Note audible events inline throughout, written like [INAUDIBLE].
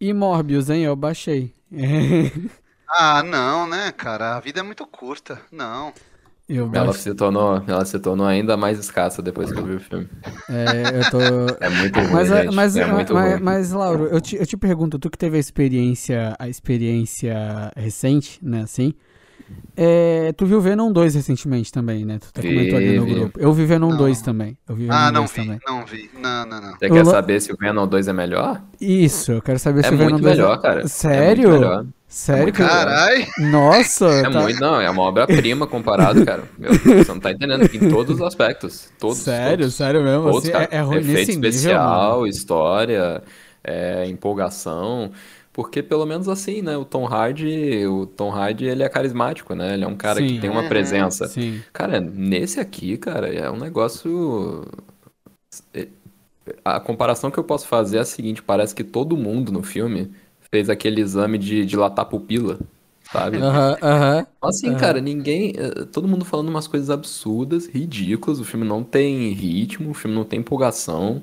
E Morbius, hein? Eu baixei. [LAUGHS] ah, não, né, cara? A vida é muito curta. Não. Eu ela, se tornou, ela se tornou ainda mais escassa depois que eu vi o filme. É, eu tô. [LAUGHS] É muito ruim. Mas, gente. mas, é muito mas, ruim. mas, Lauro, eu te, eu te pergunto, tu que teve a experiência, a experiência recente, né, assim. É, tu viu Venom 2 recentemente também, né? Tu até comentou ali no grupo. Eu vi Venom não. 2 também. Eu vi Venom ah, não 2 vi, também. não vi. Não, não, não. Você quer saber se o Venom 2 é melhor? Isso, eu quero saber é se o Venom 2 é melhor, cara. Sério? É muito melhor. Sério? Caralho! Nossa! É tá... muito, não, é uma obra-prima comparado, cara. Meu, você não tá entendendo em todos os aspectos. Todos. Sério, todos, sério mesmo? Todos, assim, cara. É, é ruim Efeito nesse especial, nível, história, é, empolgação. Porque pelo menos assim, né? O Tom Hardy, o Tom Hardy, ele é carismático, né? Ele é um cara Sim. que tem uma presença. Sim. Cara, nesse aqui, cara, é um negócio. A comparação que eu posso fazer é a seguinte: parece que todo mundo no filme fez aquele exame de dilatar pupila, sabe? Aham, aham. Assim, cara, ninguém. Todo mundo falando umas coisas absurdas, ridículas. O filme não tem ritmo, o filme não tem empolgação.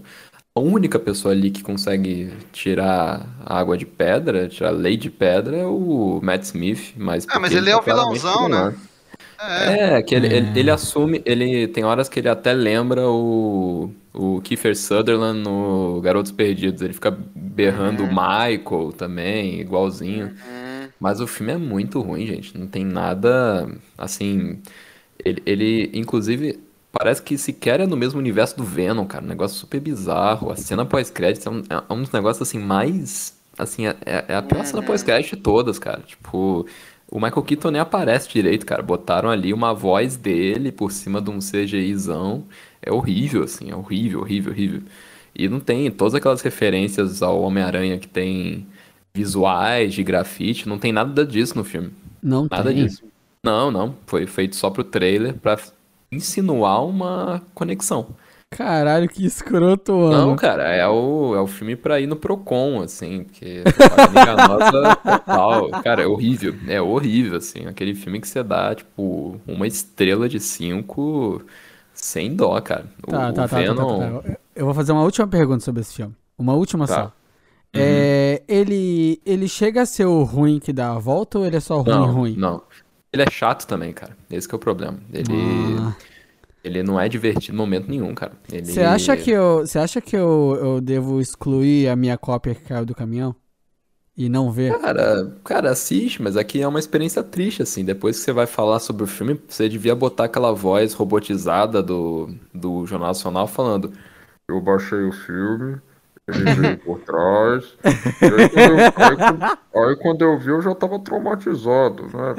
A única pessoa ali que consegue tirar a água de pedra, tirar lei de pedra, é o Matt Smith. Mas ah, mas ele é o vilãozão, né? É, é que ele, é. Ele, ele, assume, ele tem horas que ele até lembra o, o Kiefer Sutherland no Garotos Perdidos. Ele fica berrando uhum. o Michael também, igualzinho. Uhum. Mas o filme é muito ruim, gente. Não tem nada, assim... Ele, ele inclusive, parece que sequer é no mesmo universo do Venom, cara. Um negócio super bizarro. A cena pós-crédito é, um, é um dos negócios, assim, mais... Assim, é, é a pior cena pós-crédito de todas, cara. Tipo... O Michael Keaton nem aparece direito, cara. Botaram ali uma voz dele por cima de um CGIzão. É horrível, assim. É horrível, horrível, horrível. E não tem todas aquelas referências ao Homem-Aranha que tem visuais de grafite. Não tem nada disso no filme. Não nada tem. disso. Não, não. Foi feito só pro trailer pra insinuar uma conexão. Caralho, que escroto, mano. Não, cara, é o, é o filme pra ir no Procon, assim, porque propaganda enganosa total. Cara, é horrível, é horrível, assim, aquele filme que você dá, tipo, uma estrela de cinco sem dó, cara. O, Tá, tá, o tá, Venom... tá, tá, tá. Eu vou fazer uma última pergunta sobre esse filme. Uma última Tá. só. É, ele, ele chega a ser o ruim que dá a volta ou ele é só ruim, Não, ruim? não. Ele é chato também, cara. Esse que é o problema. Ele, Ah. ele não é divertido em momento nenhum, cara. Ele... Você acha que eu, você acha que eu, eu devo excluir a minha cópia que caiu do caminhão e não ver? Cara, cara, assiste, mas aqui é uma experiência triste, assim. Depois que você vai falar sobre o filme, você devia botar aquela voz robotizada do, do Jornal Nacional falando: Eu baixei o filme, ele veio por trás. Aí, quando eu, aí quando- aí quando eu vi, eu já tava traumatizado, né?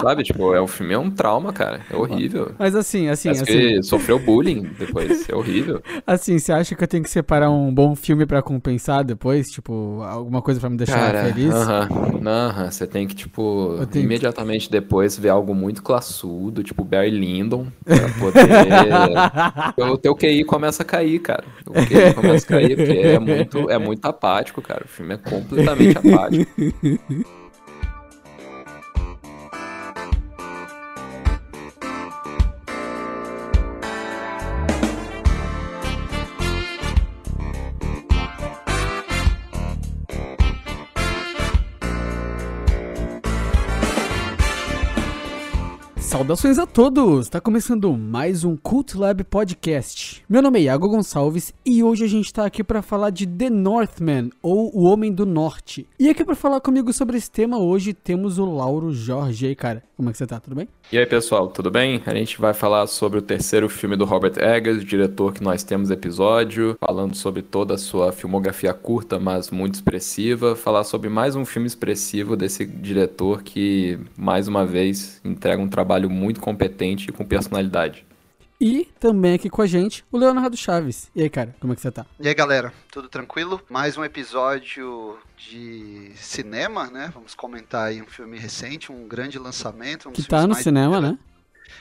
Sabe, tipo, é, o filme é um trauma, cara. É horrível. Mas assim, assim, Parece assim, que sofreu bullying depois. É horrível. assim, você acha que eu tenho que separar um bom filme pra compensar depois? Tipo, alguma coisa pra me deixar Cara, feliz? aham, aham, você tem que, tipo, que- imediatamente depois ver algo muito classudo, tipo Barry Lyndon, pra poder... [LAUGHS] o teu QI começa a cair, cara. O QI começa a cair, porque é muito, é muito apático, cara. O filme é completamente apático. [LAUGHS] Saudações a todos! Tá começando mais um Cult Lab Podcast. Meu nome é Iago Gonçalves e hoje a gente tá aqui pra falar de The Northman, ou O Homem do Norte. E aqui pra falar comigo sobre esse tema hoje temos o Lauro Jorge. E cara, como é que você tá? Tudo bem? E aí, pessoal, tudo bem? A gente vai falar sobre o terceiro filme do Robert Eggers, diretor que nós temos episódio, falando sobre toda a sua filmografia curta, mas muito expressiva, falar sobre mais um filme expressivo desse diretor que, mais uma vez, entrega um trabalho competente e com personalidade. E também aqui com a gente o Leonardo Chaves. E aí, cara, como é que você tá? E aí, galera, tudo tranquilo? Mais um episódio de cinema, né? Vamos comentar aí um filme recente, um grande lançamento. Um Que tá no cinema, né?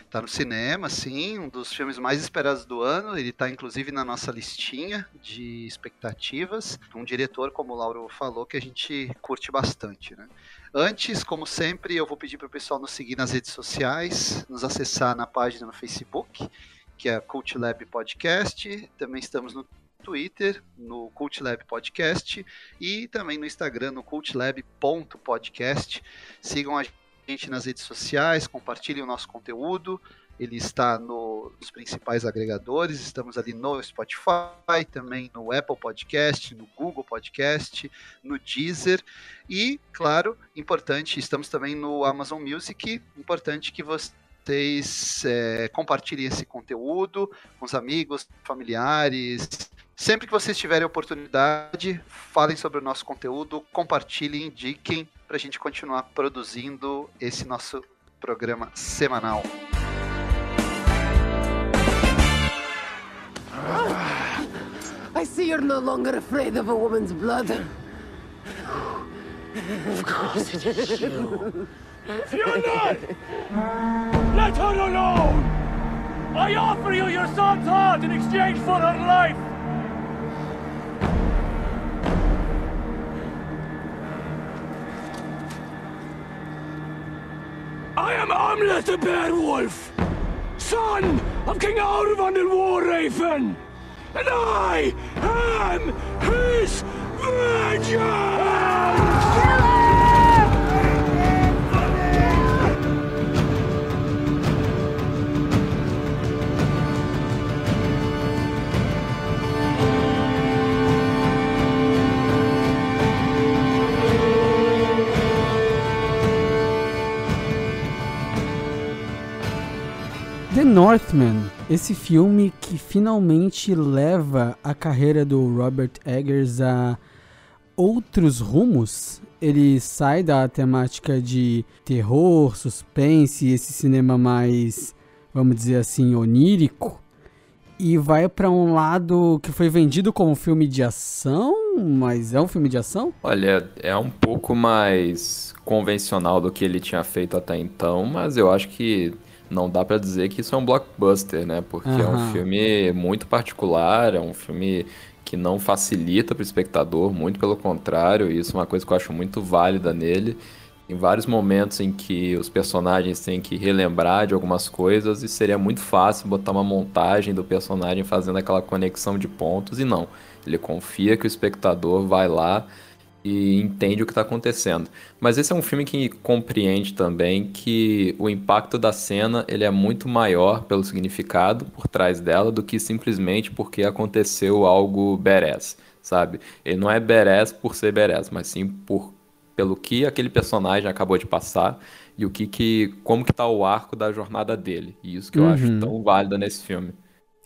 Tá no cinema, sim, um dos filmes mais esperados do ano. Ele tá inclusive na nossa listinha de expectativas. Um diretor, como o Lauro falou, que a gente curte bastante, né? Antes, como sempre, eu vou pedir para o pessoal nos seguir nas redes sociais, nos acessar na página no Facebook, que é Cult Lab Podcast. Também estamos no Twitter, no Cult Lab Podcast e também no Instagram, no cultlab.podcast. Sigam a gente nas redes sociais, compartilhem o nosso conteúdo. Ele está no, nos principais agregadores, estamos ali no Spotify, também no Apple Podcast, no Google Podcast, no Deezer e, claro, importante, estamos também no Amazon Music. Importante que vocês é, compartilhem esse conteúdo com os amigos, familiares. Sempre que vocês tiverem oportunidade, falem sobre o nosso conteúdo, compartilhem, indiquem para a gente continuar produzindo esse nosso programa semanal. See you're no longer afraid of a woman's blood. Of course it is you. You're not! Let her alone! I offer you your son's heart in exchange for her life! I am Amlet the Beowulf, son of King Arvan the War Raven, and I am his vengeance! The Northman, esse filme que finalmente leva a carreira do Robert Eggers a outros rumos. Ele sai da temática de terror, suspense, esse cinema mais, vamos dizer assim, onírico, e vai para um lado que foi vendido como filme de ação, mas é um filme de ação? Olha, é um pouco mais convencional do que ele tinha feito até então, mas eu acho que não dá pra dizer que isso é um blockbuster, né? Porque é um filme muito particular, é um filme que não facilita pro espectador, muito pelo contrário, e isso é uma coisa que eu acho muito válida nele. Em vários momentos em que os personagens têm que relembrar de algumas coisas, e seria muito fácil botar uma montagem do personagem fazendo aquela conexão de pontos, e não. Ele confia que o espectador vai lá e entende o que está acontecendo. Mas esse é um filme que compreende também que o impacto da cena ele é muito maior pelo significado por trás dela do que simplesmente porque aconteceu algo badass, sabe? Ele não é badass por ser badass, mas sim por pelo que aquele personagem acabou de passar e o que que como que tá o arco da jornada dele. E isso que eu acho Uhum. tão válido nesse filme.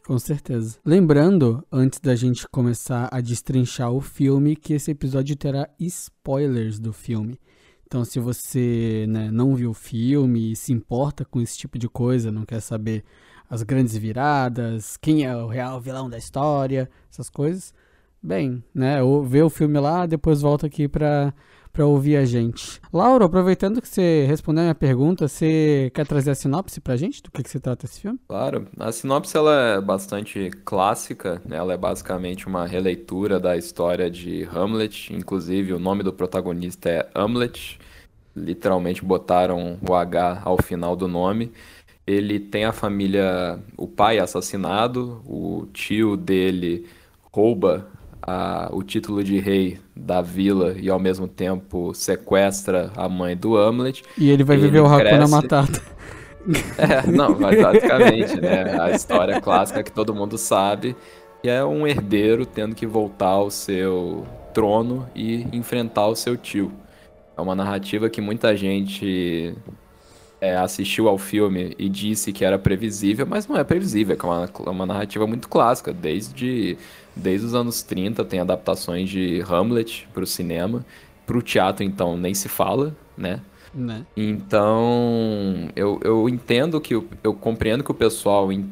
Com certeza. Lembrando, antes da gente começar a destrinchar o filme, que esse episódio terá spoilers do filme. Então, se você né, não viu o filme e se importa com esse tipo de coisa, não quer saber as grandes viradas, quem é o real vilão da história, essas coisas, bem, né, ou vê o filme lá, depois volta aqui pra, pra ouvir a gente. Laura, aproveitando que você respondeu a minha pergunta, você quer trazer a sinopse pra gente do que, que se trata esse filme? Claro, a sinopse ela é bastante clássica, né? Ela é basicamente uma releitura da história de Hamlet, inclusive o nome do protagonista é Hamlet, literalmente botaram o H ao final do nome. Ele tem a família, o pai assassinado, o tio dele rouba a- o título de rei da vila e ao mesmo tempo sequestra a mãe do Hamlet. E ele vai Ele viver o Hakuna. Matata. [LAUGHS] É, não, mas basicamente, né? A história clássica que todo mundo sabe, que é um herdeiro tendo que voltar ao seu trono e enfrentar o seu tio. É uma narrativa que muita gente é, assistiu ao filme e disse que era previsível, mas não é previsível, é uma, é uma narrativa muito clássica. Desde, desde os anos 30 tem adaptações de Hamlet para o cinema. Para o teatro, então, nem se fala, né? Né? Então, eu, eu entendo que, o- eu compreendo que o pessoal en-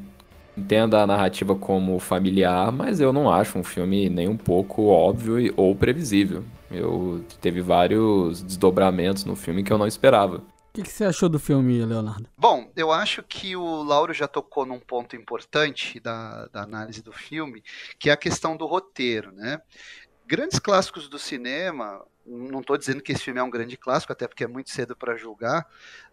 entenda a narrativa como familiar, mas eu não acho um filme nem um pouco óbvio ou previsível. Eu teve vários desdobramentos no filme que eu não esperava. O que, que você achou do filme, Leonardo? Bom, eu acho que o Lauro já tocou num ponto importante da, da análise do filme, que é a questão do roteiro, né? grandes clássicos do cinema, não estou dizendo que esse filme é um grande clássico, até porque é muito cedo para julgar,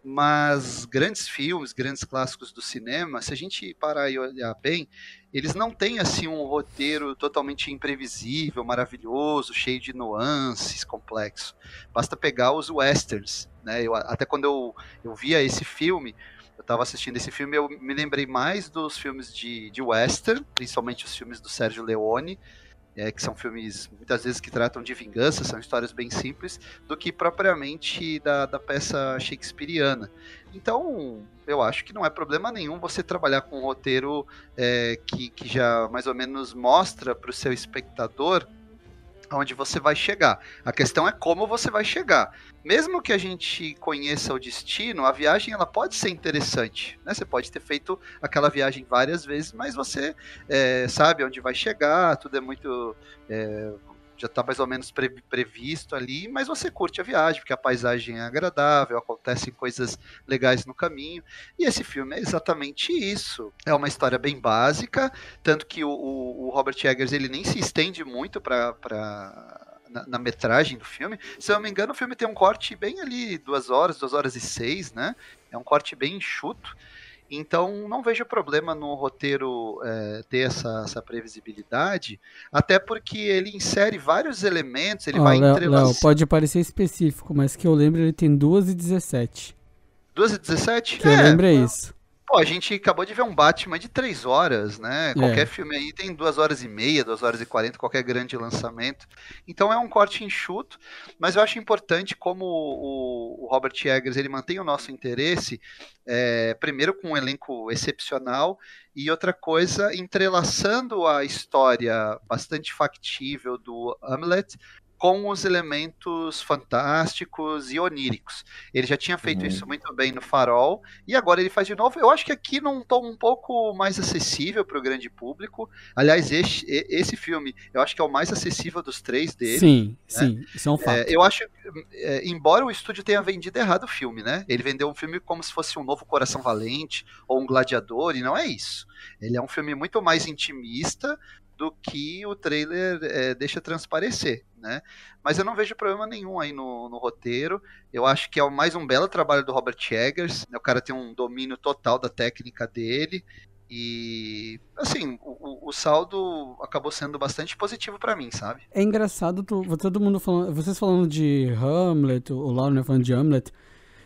mas grandes filmes, grandes clássicos do cinema, se a gente parar e olhar bem, eles não têm assim um roteiro totalmente imprevisível, maravilhoso, cheio de nuances, complexo. Basta pegar os westerns, né? Eu, até quando eu, eu via esse filme, eu estava assistindo esse filme, eu me lembrei mais dos filmes de, de western, principalmente os filmes do Sérgio Leone, é, que são filmes muitas vezes que tratam de vingança, são histórias bem simples, do que propriamente da, da peça shakespeariana. Então, eu acho que não é problema nenhum você trabalhar com um roteiro é, que, que já mais ou menos mostra para o seu espectador onde você vai chegar. A questão é como você vai chegar. Mesmo que a gente conheça o destino, a viagem ela pode ser interessante. Né? Você pode ter feito aquela viagem várias vezes, mas você é, sabe onde vai chegar, tudo é muito. É, já está mais ou menos pre previsto ali, mas você curte a viagem, porque a paisagem é agradável, acontecem coisas legais no caminho. E esse filme é exatamente isso. É uma história bem básica, tanto que o, o, o Robert Eggers ele nem se estende muito para na, na, metragem do filme. Se eu não me engano, o filme tem um corte bem ali, duas horas, duas horas e seis, né? É um corte bem enxuto. Então, não vejo problema no roteiro é, ter essa, essa, previsibilidade, até porque ele insere vários elementos, ele oh, vai Léo, entrelaçando. pode parecer específico, mas que eu lembro ele tem 2 e 17. 2 e 17? Que é, eu lembro é isso. Pô, a gente acabou de ver um Batman de três horas, né? É. Qualquer filme aí tem duas horas e meia, duas horas e quarenta, qualquer grande lançamento. Então é um corte enxuto, mas eu acho importante como o, o Robert Eggers ele mantém o nosso interesse, é, primeiro com um elenco excepcional e outra coisa entrelaçando a história bastante factível do Hamlet com os elementos fantásticos e oníricos. Ele já tinha feito uhum. isso muito bem no Farol e agora ele faz de novo. Eu acho que aqui num tom um pouco mais acessível para o grande público. Aliás, esse, esse filme eu acho que é o mais acessível dos três dele. Sim, né? sim, isso é um fato. É, eu acho, é, embora o estúdio tenha vendido errado o filme, né? Ele vendeu um filme como se fosse um novo Coração Valente ou um Gladiador e não é isso. Ele é um filme muito mais intimista, do que o trailer é, deixa transparecer, né? Mas eu não vejo problema nenhum aí no, no, roteiro. Eu acho que é mais um belo trabalho do Robert Eggers. Né? O cara tem um domínio total da técnica dele. E, assim, o, o saldo acabou sendo bastante positivo para mim, sabe? É engraçado, tu, todo mundo falando, vocês falando de Hamlet, o Lauro né, falando de Hamlet.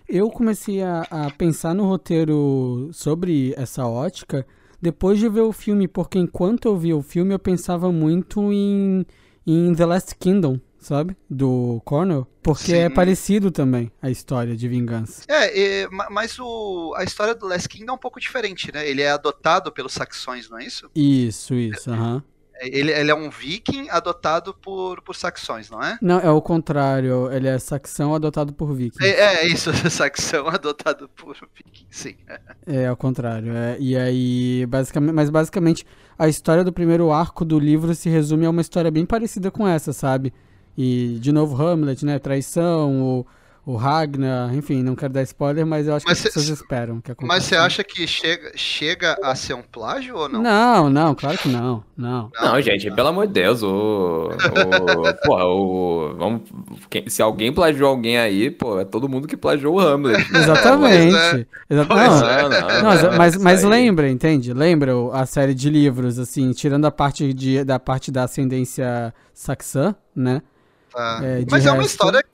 Eu comecei a, a pensar no roteiro sobre essa ótica depois de ver o filme, porque enquanto eu vi o filme eu pensava muito em, em The Last Kingdom, sabe? Do Cornell. Porque é Sim. é parecido também a história de vingança. É, é, mas o, a história do Last Kingdom é um pouco diferente, né? Ele é adotado pelos saxões, não é isso? Isso, isso, aham. Ele, ele é um viking adotado por, por saxões, não é? Não, é o contrário. Ele é saxão adotado por viking. É, é isso, [LAUGHS] saxão adotado por viking, sim. É, ao contrário. É, e aí, basicamente, mas basicamente, a história do primeiro arco do livro se resume a uma história bem parecida com essa, sabe? E, de novo, Hamlet, né? Traição, o o Ragnar, enfim, não quero dar spoiler, mas eu acho mas que as pessoas esperam que aconteça. Mas você acha que chega, chega a ser um plágio ou não? Não, não, claro que não. Não, não gente, pelo amor de Deus, o. o porra, o. Vamos, quem, se alguém plagiou alguém aí, pô, é todo mundo que plagiou o Hamlet. [LAUGHS] Exatamente. É. Exa não, é, não, não, mas, mas lembra, entende? Lembra a série de livros, assim, tirando a parte, de, da, parte da ascendência saxã, né? Tá. É, mas resto... é uma história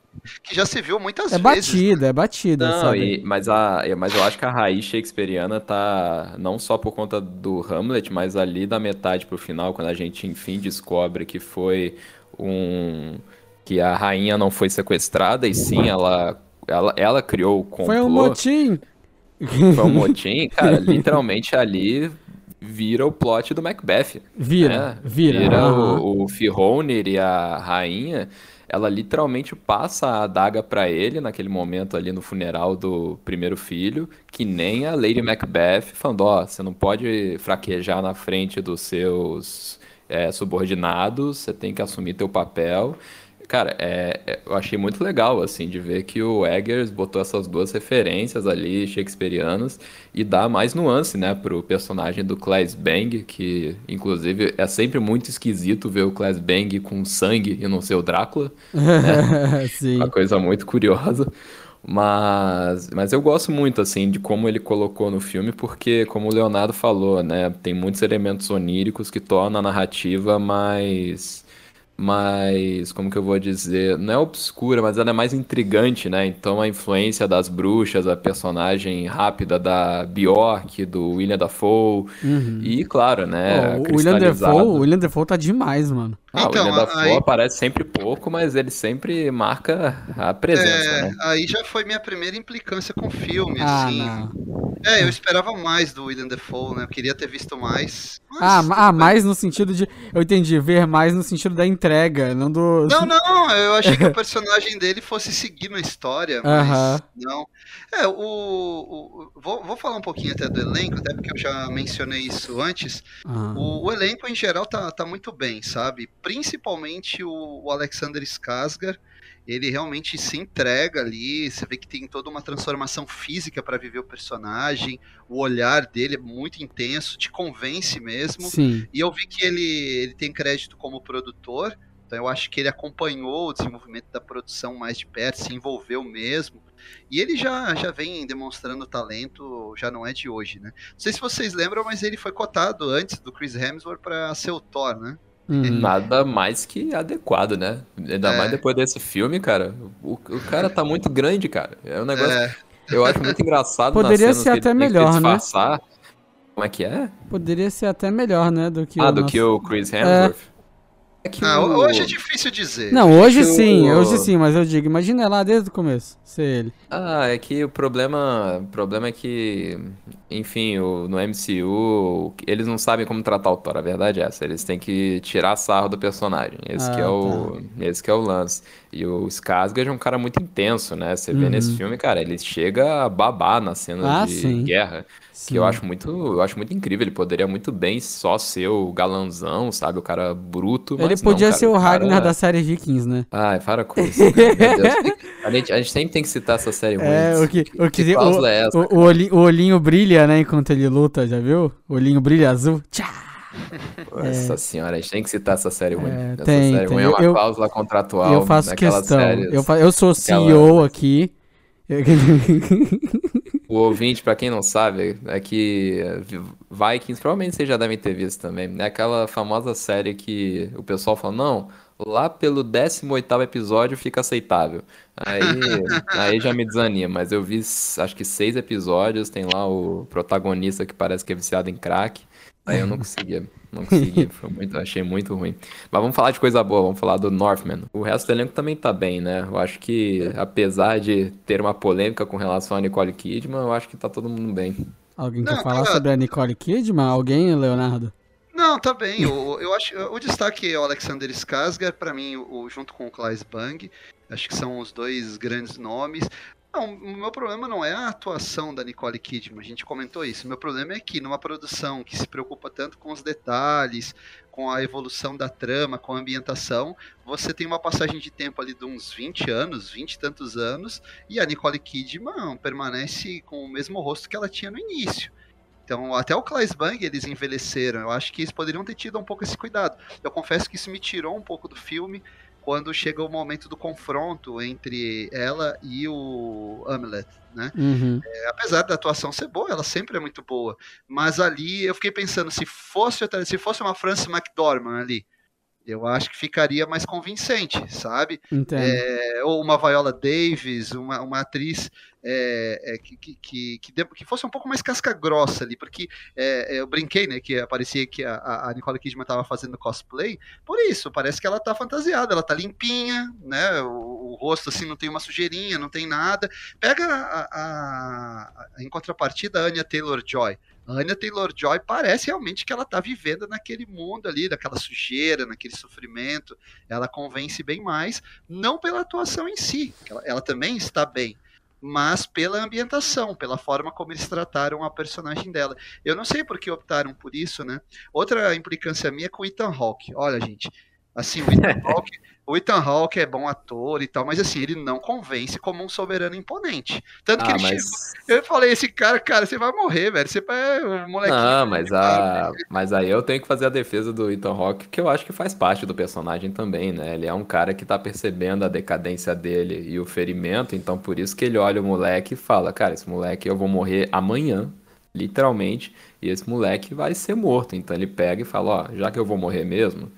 que já se viu muitas é vezes. Batida, é batida, não, sabe? E, mas, a, mas eu acho que a raiz shakespeariana tá não só por conta do Hamlet, mas ali da metade pro final, quando a gente enfim descobre que foi um. que a rainha não foi sequestrada e sim ela, ela, ela criou o complô. Foi um motim! Foi um [LAUGHS] motim, cara, literalmente ali vira o plot do Macbeth. Vira, né? vira. Vira uhum. o, o e a rainha ela literalmente passa a adaga para ele naquele momento ali no funeral do primeiro filho, que nem a Lady Macbeth, falando: Ó, oh, você não pode fraquejar na frente dos seus é, subordinados, você tem que assumir teu papel. Cara, é, é- eu achei muito legal, assim, de ver que o Eggers botou essas duas referências ali, shakespearianas, e dá mais nuance, né, pro personagem do Claes Bang, que, inclusive, é sempre muito esquisito ver o Claes Bang com sangue e não ser o Drácula. [LAUGHS] Sim. Uma coisa muito curiosa. Mas, mas eu gosto muito, assim, de como ele colocou no filme, porque, como o Leonardo falou, né, tem muitos elementos oníricos que tornam a narrativa mais, mais, como que eu vou dizer, não é obscura, mas ela é mais intrigante, né? Então a influência das bruxas, a personagem rápida da Bjork, do William Dafoe, e, claro, né, Ó, o William cristalizado. o William Defoe tá demais, mano. Ah, o Então, William Dafoe aí- aparece sempre pouco, mas ele sempre marca a presença, É, né? aí já foi minha primeira implicância com o filme, Ah, assim. não. É, eu esperava mais do William Defoe, né? Eu queria ter visto mais. mas Ah, ah, mais no sentido de. Eu entendi, ver mais no sentido da entrega, não do. Não, [LAUGHS] não, eu achei que o [LAUGHS] personagem dele fosse seguir na história, mas Aham. não. É, o, o- o- vou, vou falar um pouquinho até do elenco, até porque eu já mencionei isso antes. Ah. O, o elenco em geral tá, tá muito bem, sabe? Principalmente o, o Alexander Skarsgård, ele realmente se entrega ali, você vê que tem toda uma transformação física para viver o personagem, o olhar dele é muito intenso, te convence mesmo. Sim. E eu vi que ele, ele tem crédito como produtor, então eu acho que ele acompanhou o desenvolvimento da produção mais de perto, se envolveu mesmo. E ele já, já vem demonstrando talento, já não é de hoje, né? Não sei se vocês lembram, mas ele foi cotado antes do Chris Hemsworth para ser o Thor, né? Uhum. Nada mais que adequado, né? Ainda É. mais depois desse filme, cara. O, o cara tá muito grande, cara. É um negócio É, que eu acho muito engraçado Poderia ser até tem que melhor, né? disfarçar. Como é que é? Poderia ser até melhor, né? Do que Ah, o do nosso- que o Chris Hemsworth? É, que ah, o... hoje é difícil dizer. Não, hoje que sim, o- hoje sim, mas eu digo, imagina lá desde o começo, ser ele. Ah, é que o problema, o problema é que, enfim, o, no MCU, eles não sabem como tratar o Thor, a verdade é essa. Eles têm que tirar sarro do personagem. Esse que é Ah, o, esse que é o lance. E o Skarsgård é um cara muito intenso, né? Você vê Uhum. nesse filme, cara, ele chega a babar nas cenas Ah, de sim. guerra, Sim. que eu acho muito, eu acho muito incrível. Ele poderia muito bem só ser o galanzão, sabe? O cara bruto, Ele não, podia cara, ser o cara- Ragnar da série Vikings, né? Ai, para com isso. A gente, a gente sempre tem que citar essa série ruim. É, o que, o que, Que o, é essa, o, olhinho, o olhinho brilha, né, enquanto ele luta, já viu? O olhinho brilha azul. Tchá! Nossa senhora, a gente tem que citar essa série ruim. É, essa tem, série tem. ruim é uma Eu- cláusula contratual eu faço questão. séries. Eu, fa- eu sou aquela- CEO aqui. [LAUGHS] O ouvinte, pra quem não sabe, é que Vikings, provavelmente vocês já devem ter visto também, é aquela famosa série que o pessoal fala, não, lá pelo 18º episódio fica aceitável. Aí, [LAUGHS] aí já me desanima, mas eu vi acho que seis episódios, tem lá o protagonista que parece que é viciado em crack, aí eu não [LAUGHS] conseguia, não conseguia, foi muito, achei muito ruim. Mas vamos falar de coisa boa, vamos falar do Northman. O resto do elenco também tá bem, né? Eu acho que, apesar de ter uma polêmica com relação a Nicole Kidman, eu acho que tá todo mundo bem. Alguém Não, quer falar sobre a Nicole Kidman? Alguém, Leonardo? Não, tá bem. O, eu acho o destaque é o Alexander Skarsgård, para mim, o, junto com o Klaes Bang. Acho que são os dois grandes nomes. Não, o meu problema não é a atuação da Nicole Kidman, a gente comentou isso. O meu problema é que numa produção que se preocupa tanto com os detalhes, com a evolução da trama, com a ambientação, você tem uma passagem de tempo ali de uns 20 anos, 20 e tantos anos, e a Nicole Kidman permanece com o mesmo rosto que ela tinha no início. Então, até o Klaes Bang eles envelheceram. Eu acho que eles poderiam ter tido um pouco esse cuidado. Eu confesso que isso me tirou um pouco do filme quando chega o momento do confronto entre ela e o Amulet, né? Uhum. É, apesar da atuação ser boa, ela sempre é muito boa. Mas ali eu fiquei pensando, se fosse, se fosse uma Frances McDormand ali, eu acho que ficaria mais convincente, sabe? É, ou uma Viola Davis, uma, uma atriz é, é, que, que, que, que, fosse um pouco mais casca grossa ali, porque é, eu brinquei, né, que aparecia que a, a Nicole Kidman estava fazendo cosplay, por isso, parece que ela tá fantasiada, ela tá limpinha, né, o, o rosto assim não tem uma sujeirinha, não tem nada. Pega a, a- a- em contrapartida a Anya Taylor-Joy. Anya Taylor-Joy parece realmente que ela tá vivendo naquele mundo ali, daquela sujeira, naquele sofrimento. Ela convence bem mais, não pela atuação em si, ela, ela também está bem, mas pela ambientação, pela forma como eles trataram a personagem dela. Eu não sei por que optaram por isso, né? Outra implicância minha é com Ethan Hawke. Olha, gente, Assim, o Ethan [LAUGHS] Hawke, o Ethan Hawke é bom ator e tal, mas assim, ele não convence como um soberano imponente. Tanto que Ah, ele mas. chegou. Eu falei, esse cara, cara, você vai morrer, velho. Você é um molequinho. Não, mas, a... mas aí eu tenho que fazer a defesa do Ethan Hawke, que eu acho que faz parte do personagem também, né? Ele é um cara que tá percebendo a decadência dele e o ferimento, então por isso que ele olha o moleque e fala, cara, esse moleque eu vou morrer amanhã, literalmente, e esse moleque vai ser morto. Então ele pega e fala, ó, já que eu vou morrer mesmo,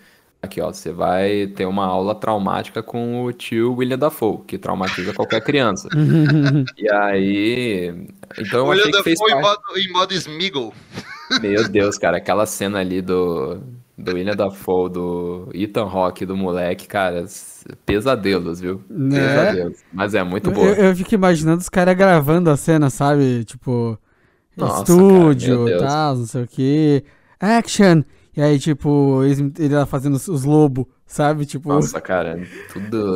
aqui ó, você vai ter uma aula traumática com o tio William Dafoe, que traumatiza qualquer criança. [LAUGHS] E aí, então eu Olhando achei fez foi em parte. modo, em modo Smeagol. [LAUGHS] Meu Deus, cara, aquela cena ali do, do William Dafoe, do Ethan Hawke, do moleque, cara, pesadelos, viu? Né? Pesadelos. Mas é muito Eu, boa. eu fico imaginando os caras gravando a cena, sabe? Tipo, Nossa, estúdio, cara, tal, não sei o que. Action! E aí, tipo, eles- ele lá fazendo os, os lobos, sabe? Tipo, Nossa, cara, tudo.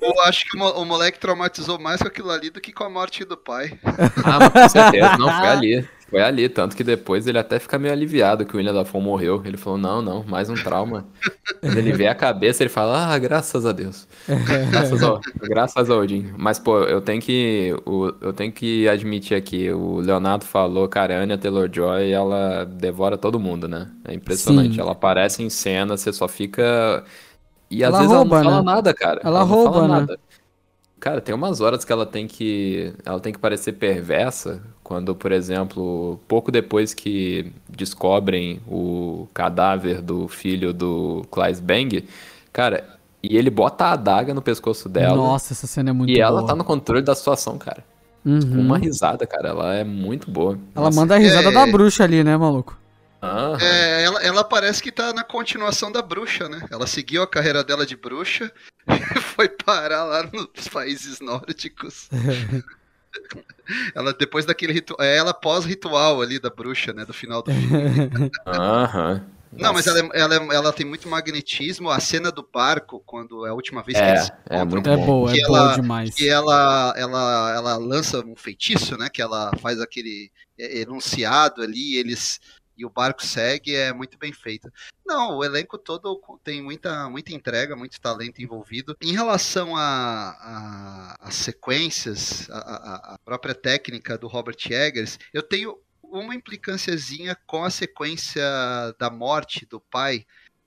Eu acho que o moleque traumatizou mais com aquilo ali do que com a morte do pai. Ah, mas com certeza, não, foi [LAUGHS] ali. Foi ali, tanto que depois ele até fica meio aliviado que o William Dafoe morreu. Ele falou, não, não, mais um trauma. Quando [LAUGHS] ele vê a cabeça, ele fala, ah, graças a Deus. Graças ao, graças ao Odin. Mas, pô, eu tenho que. o- eu tenho que admitir aqui, o Leonardo falou, cara, a Anya Taylor-Joy, ela devora todo mundo, né? É impressionante. Sim. Ela aparece em cena, você só fica. E às Ela vezes rouba, ela não fala né? nada, cara. Ela não rouba, né? nada. Cara, tem umas horas que ela tem que. Ela tem que parecer perversa. Quando, por exemplo, pouco depois que descobrem o cadáver do filho do Clive Bang, cara, e ele bota a adaga no pescoço dela. nossa, essa cena é muito e ela boa. tá no controle da situação, cara. Uhum. Uma risada, cara. Ela é muito boa. Ela Nossa. manda a risada É. da bruxa ali, né, maluco? Aham. É, ela, ela parece que tá na continuação da bruxa, né? Ela seguiu a carreira dela de bruxa e [LAUGHS] foi parar lá nos países nórdicos. [LAUGHS] Ela, depois daquele ritual. É ela pós-ritual ali da bruxa, né? Do final do filme. [LAUGHS] Aham. Não, mas ela, é- ela, é- ela tem muito magnetismo. A cena do barco, quando é a última vez que É, eles se é muito É boa, é Que boa ela- demais. que ela, ela, ela lança um feitiço, né? Que ela faz aquele enunciado ali, eles e o barco segue, é muito bem feito. Não, o elenco todo tem muita, muita entrega, muito talento envolvido. Em relação a- a- às sequências, a, a- a própria técnica do Robert Eggers, eu tenho uma implicânciazinha com a sequência da morte do pai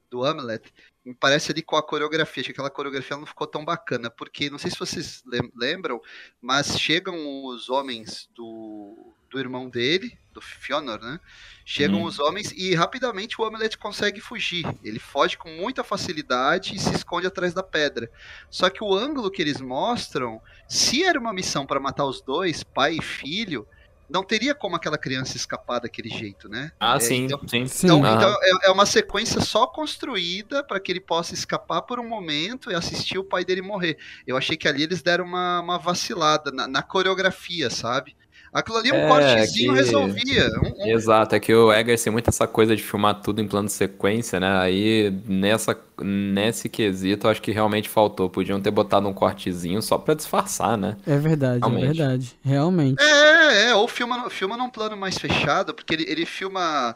do Hamlet, me parece ali com a coreografia. Acho que aquela coreografia não ficou tão bacana, porque não sei se vocês lem- lembram, mas chegam os homens do, do irmão dele, do Fionor, né? Chegam Hum. os homens e rapidamente o Hamlet consegue fugir. Ele foge com muita facilidade e se esconde atrás da pedra. Só que o ângulo que eles mostram, se era uma missão para matar os dois, pai e filho, não teria como aquela criança escapar daquele jeito, né? Ah, É, sim, então- sim. Sim. então, Aham. então é, é uma sequência só construída para que ele possa escapar por um momento e assistir o pai dele morrer. Eu achei que ali eles deram uma, uma vacilada na, na coreografia, sabe? Aquilo ali é um É, cortezinho que- resolvia. Um- um- Exato, é que o Eggers tem muito essa coisa de filmar tudo em plano de sequência, né? Aí nessa, nesse quesito eu acho que realmente faltou. Podiam ter botado um cortezinho só pra disfarçar, né? É verdade, Realmente. é verdade. Realmente. É, é, ou filma, filma num plano mais fechado, porque ele, ele filma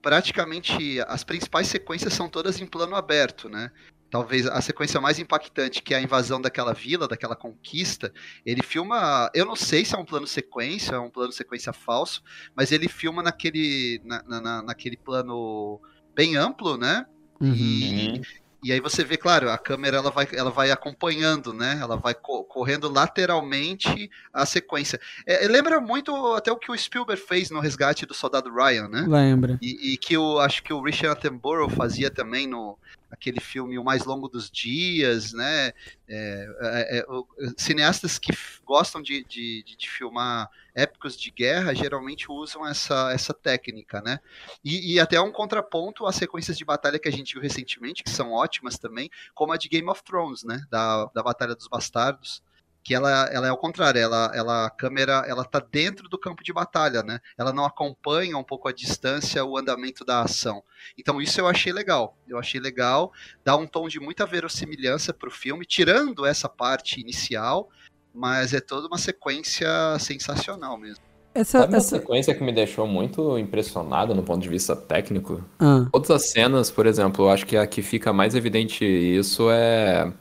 praticamente as principais sequências são todas em plano aberto, né? Talvez a sequência mais impactante, que é a invasão daquela vila, daquela conquista, ele filma. Eu não sei se é um plano sequência, é um plano sequência falso, mas ele filma naquele, na, na- na- naquele plano bem amplo, né? Uhum. E, e aí você vê, claro, a câmera ela vai, ela vai acompanhando, né? Ela vai co- correndo lateralmente a sequência. É, lembra muito até o que o Spielberg fez no Resgate do Soldado Ryan, né? Lembra. E, e que eu acho que o Richard Attenborough fazia também no aquele filme O Mais Longo dos Dias, né? É, é, é, o- cineastas que gostam de, de, de- de filmar épicos de guerra geralmente usam essa, essa técnica, né? E, e até um contraponto às sequências de batalha que a gente viu recentemente, que são ótimas também, como a de Game of Thrones, né? Da, da Batalha dos Bastardos. Que ela, ela é ao contrário, ela, ela, a câmera ela tá dentro do campo de batalha, né? Ela não acompanha um pouco à distância o andamento da ação. Então isso eu achei legal. Eu achei legal, dá um tom de muita verossimilhança pro filme, tirando essa parte inicial, mas é toda uma sequência sensacional mesmo. Essa, Sabe uma essa... sequência que me deixou muito impressionado no ponto de vista técnico? Ah, Todas as cenas, por exemplo, eu acho que a que fica mais evidente isso é,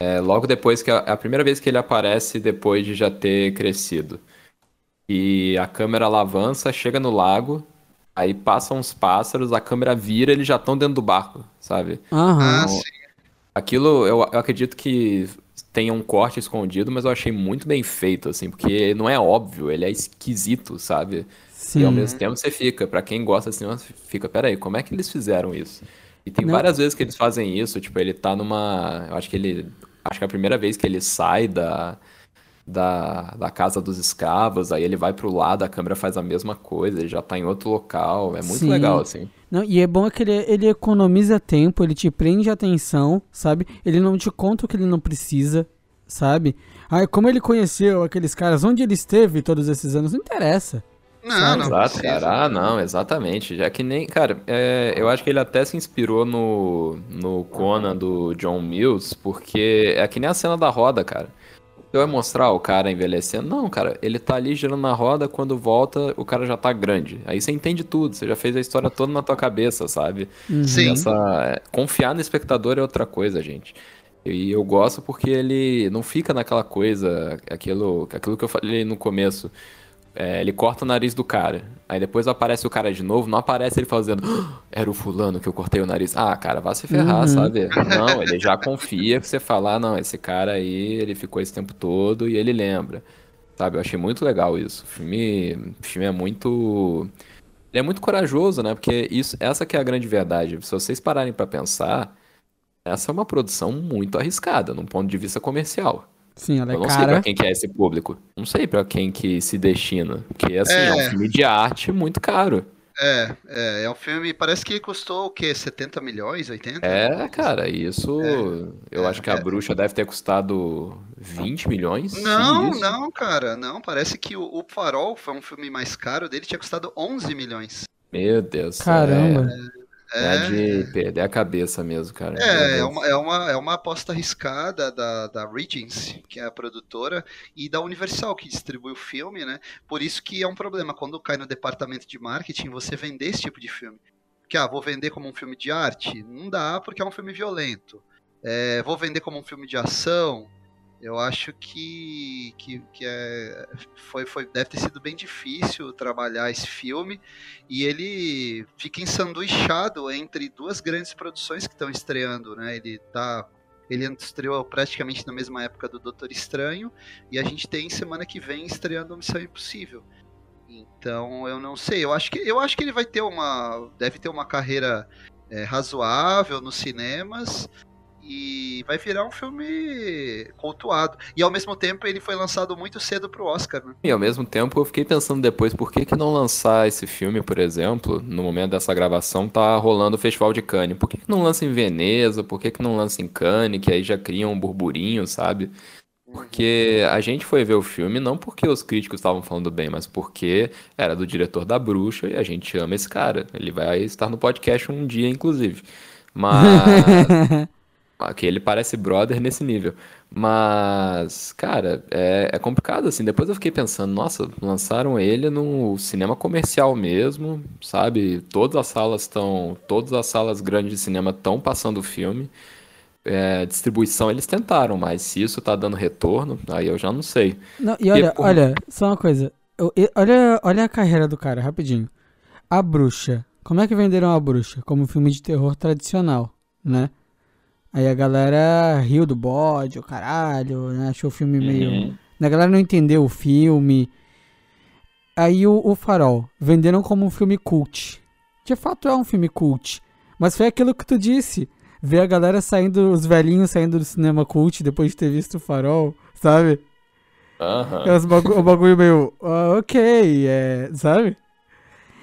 é logo depois que a, é a primeira vez que ele aparece depois de já ter crescido. E a câmera ela avança, chega no lago, aí passam uns pássaros, a câmera vira, eles já estão dentro do barco, sabe? aham. Ah, Então, sim. Aquilo eu, eu acredito que tenha um corte escondido, mas eu achei muito bem feito, assim, porque não é óbvio, ele é esquisito, sabe? E ao Sim. mesmo tempo você fica, pra quem gosta você fica, peraí, como é que eles fizeram isso? E tem Não. várias vezes que eles fazem isso, tipo, ele tá numa. Eu acho que ele. Acho que é a primeira vez que ele sai da, da, da casa dos escravos, aí ele vai pro lado, a câmera faz a mesma coisa, ele já tá em outro local. É muito Sim. legal, assim. Não, e é bom que ele, ele economiza tempo, ele te prende atenção, sabe? Ele não te conta o que ele não precisa, sabe? Ai, como ele conheceu aqueles caras, onde ele esteve todos esses anos, não interessa. Não, não Exato, precisa. cara. Ah, não, exatamente. Já que nem. Cara, é, eu acho que ele até se inspirou no, no Conan do John Mills, porque é que nem a cena da roda, cara. Você vai mostrar o cara envelhecendo? Não, cara, ele tá ali girando na roda, quando volta, o cara já tá grande. Aí você entende tudo, você já fez a história toda na tua cabeça, sabe? Sim. Essa, confiar no espectador é outra coisa, gente. E eu gosto porque ele não fica naquela coisa, aquilo, aquilo que eu falei no começo. É, ele corta o nariz do cara. Aí depois aparece o cara de novo, não aparece ele fazendo, "Ah, era o fulano que eu cortei o nariz. Ah, cara, vai se ferrar, Uhum. sabe? Não, ele já confia que você falar, ah, não, esse cara aí, ele ficou esse tempo todo e ele lembra. Sabe, eu achei muito legal isso. O filme, o filme é muito. Ele é muito corajoso, né? Porque isso, essa que é a grande verdade. Se vocês pararem pra pensar, essa é uma produção muito arriscada, num ponto de vista comercial. Sim, ela é Eu não sei pra cara. quem que é esse público. Não sei pra quem que se destina. Porque, assim, é, um É. filme de arte muito caro. É, é, é um filme, parece que custou o quê? 70 milhões, 80? É, cara, isso. eu é, acho que a é. bruxa deve ter custado 20 milhões. Não, isso. não, cara, não. Parece que o, o Farol foi um filme mais caro dele, tinha custado 11 milhões. Meu Deus. Caramba. É, é de perder a cabeça mesmo, cara. É, é uma, é, uma, é uma aposta arriscada da, da Regency, que é a produtora, e da Universal, que distribui o filme, né? Por isso que é um problema. Quando cai no departamento de marketing, você vender esse tipo de filme. Que, ah, vou vender como um filme de arte? Não dá, porque é um filme violento. É, vou vender como um filme de ação? Eu acho que, que, que é, foi, foi, deve ter sido bem difícil trabalhar esse filme. E ele fica ensanduichado entre duas grandes produções que estão estreando, né? Ele tá. Ele estreou praticamente na mesma época do Doutor Estranho. E a gente tem semana que vem estreando Missão Impossível. Então eu não sei. Eu acho que, eu acho que ele vai ter uma. Deve ter uma carreira é, razoável nos cinemas. E vai virar um filme cultuado. E ao mesmo tempo ele foi lançado muito cedo pro Oscar, né? E ao mesmo tempo eu fiquei pensando depois, por que que não lançar esse filme, por exemplo, no momento dessa gravação tá rolando o Festival de Cannes? Por que que não lança em Veneza? Por que que não lança em Cannes, que aí já cria um burburinho, sabe? Porque a gente foi ver o filme não porque os críticos estavam falando bem, mas porque era do diretor da Bruxa e a gente ama esse cara. Ele vai estar no podcast um dia, inclusive. Mas [LAUGHS] que ele parece brother nesse nível. Mas, cara, é, é complicado, assim. Depois eu fiquei pensando, nossa, lançaram ele no cinema comercial mesmo, sabe? Todas as salas estão. Todas as salas grandes de cinema estão passando o filme. É, distribuição eles tentaram, mas se isso tá dando retorno, aí eu já não sei. Não, e olha, por- olha, só uma coisa. Eu- e- olha, olha a carreira do cara, rapidinho. A Bruxa. Como é que venderam a Bruxa? Como um filme de terror tradicional, né? Aí a galera riu do bode, o caralho, né? Achou o filme meio. Uhum. A galera não entendeu o filme. Aí o, o Farol. Venderam como um filme cult. De fato é um filme cult. Mas foi aquilo que tu disse. Ver a galera saindo, os velhinhos saindo do cinema cult depois de ter visto o Farol, sabe? Aham. É uns bagu- um bagulho meio, ah, ok, é, sabe?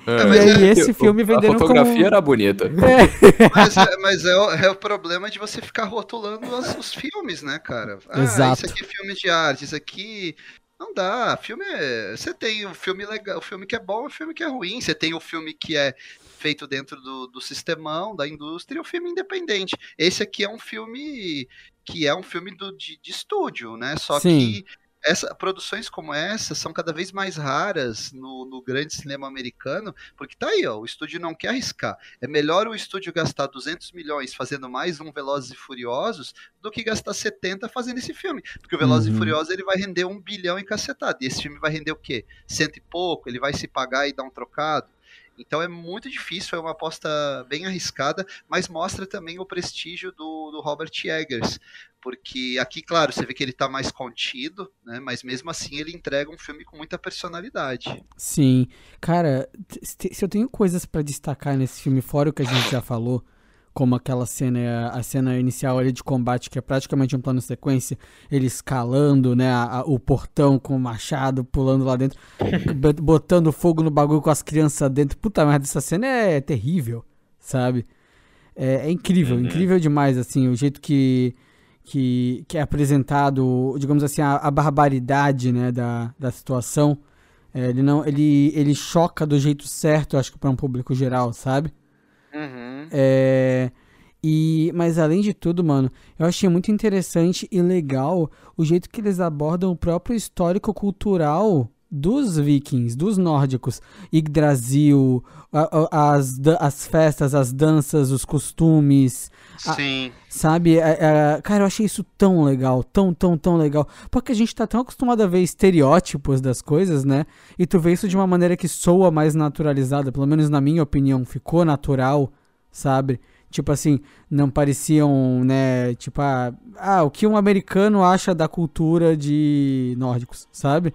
É, E mas aí é- esse [LAUGHS] filme venderam A fotografia como... era bonita. [LAUGHS] Mas, é, mas é, o, é o problema de você ficar rotulando as- os filmes, né, cara? Ah, Exato. isso aqui é filme de arte, isso aqui. Não dá. Filme é. Você tem o filme legal, o filme que é bom e o filme que é ruim. Você tem o filme que é feito dentro do, do sistemão, da indústria, e o filme independente. Esse aqui é um filme que é um filme do, de, de estúdio, né? Só Sim. que essa, produções como essa são cada vez mais raras no, no, grande cinema americano, porque tá aí, ó, o estúdio não quer arriscar. É melhor o estúdio gastar 200 milhões fazendo mais um Velozes e Furiosos do que gastar 70 fazendo esse filme. Porque o Velozes uhum. e Furiosos ele vai render um bilhão e cacetado. E esse filme vai render o quê? Cento e pouco? Ele vai se pagar e dar um trocado? Então é muito difícil, é uma aposta bem arriscada, mas mostra também o prestígio do, do Robert Eggers, porque aqui, claro, você vê que ele está mais contido, né? Mas mesmo assim ele entrega um filme com muita personalidade. Sim, cara, se eu tenho coisas para destacar nesse filme fora o que a gente já falou, como aquela cena, a cena inicial ali de combate, que é praticamente um plano sequência, ele escalando, né, a, a, o portão com o machado, pulando lá dentro, botando fogo no bagulho com as crianças dentro. Puta merda, essa cena é terrível, sabe? É, é incrível, uhum. incrível demais, assim, o jeito que, que, que é apresentado, digamos assim, a, a barbaridade, né, da, da situação. É, ele não, ele, ele choca do jeito certo, acho que para um público geral, sabe? Uhum. É, e, mas além de tudo, mano, eu achei muito interessante e legal o jeito que eles abordam o próprio histórico cultural dos vikings, dos nórdicos, Yggdrasil, as, as festas, as danças, os costumes. Sim. A, sabe? É, é, cara, eu achei isso tão legal, tão, tão, tão legal. Porque a gente tá tão acostumado a ver estereótipos das coisas, né? E tu vê isso de uma maneira que soa mais naturalizada, pelo menos na minha opinião, ficou natural, sabe? Tipo assim, não pareciam, né? Tipo, ah, ah o que um americano acha da cultura de nórdicos, sabe?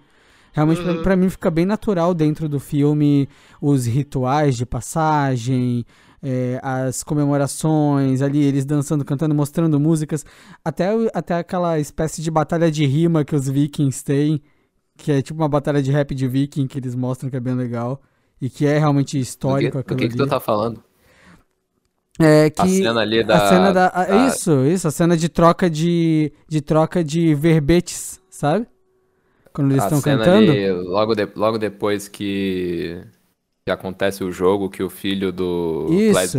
Realmente, uhum. para mim, fica bem natural dentro do filme os rituais de passagem, é, as comemorações ali, eles dançando, cantando, mostrando músicas, até, até aquela espécie de batalha de rima que os vikings têm, que é tipo uma batalha de rap de viking que eles mostram que é bem legal e que é realmente histórico. Do que, do que, que tu tá falando? É que a cena ali da. A cena da a, Isso, isso, a cena de troca de, de troca de verbetes, sabe? Quando eles estão cantando? Ali, logo, de, logo depois que, que acontece o jogo, que o filho do Isso.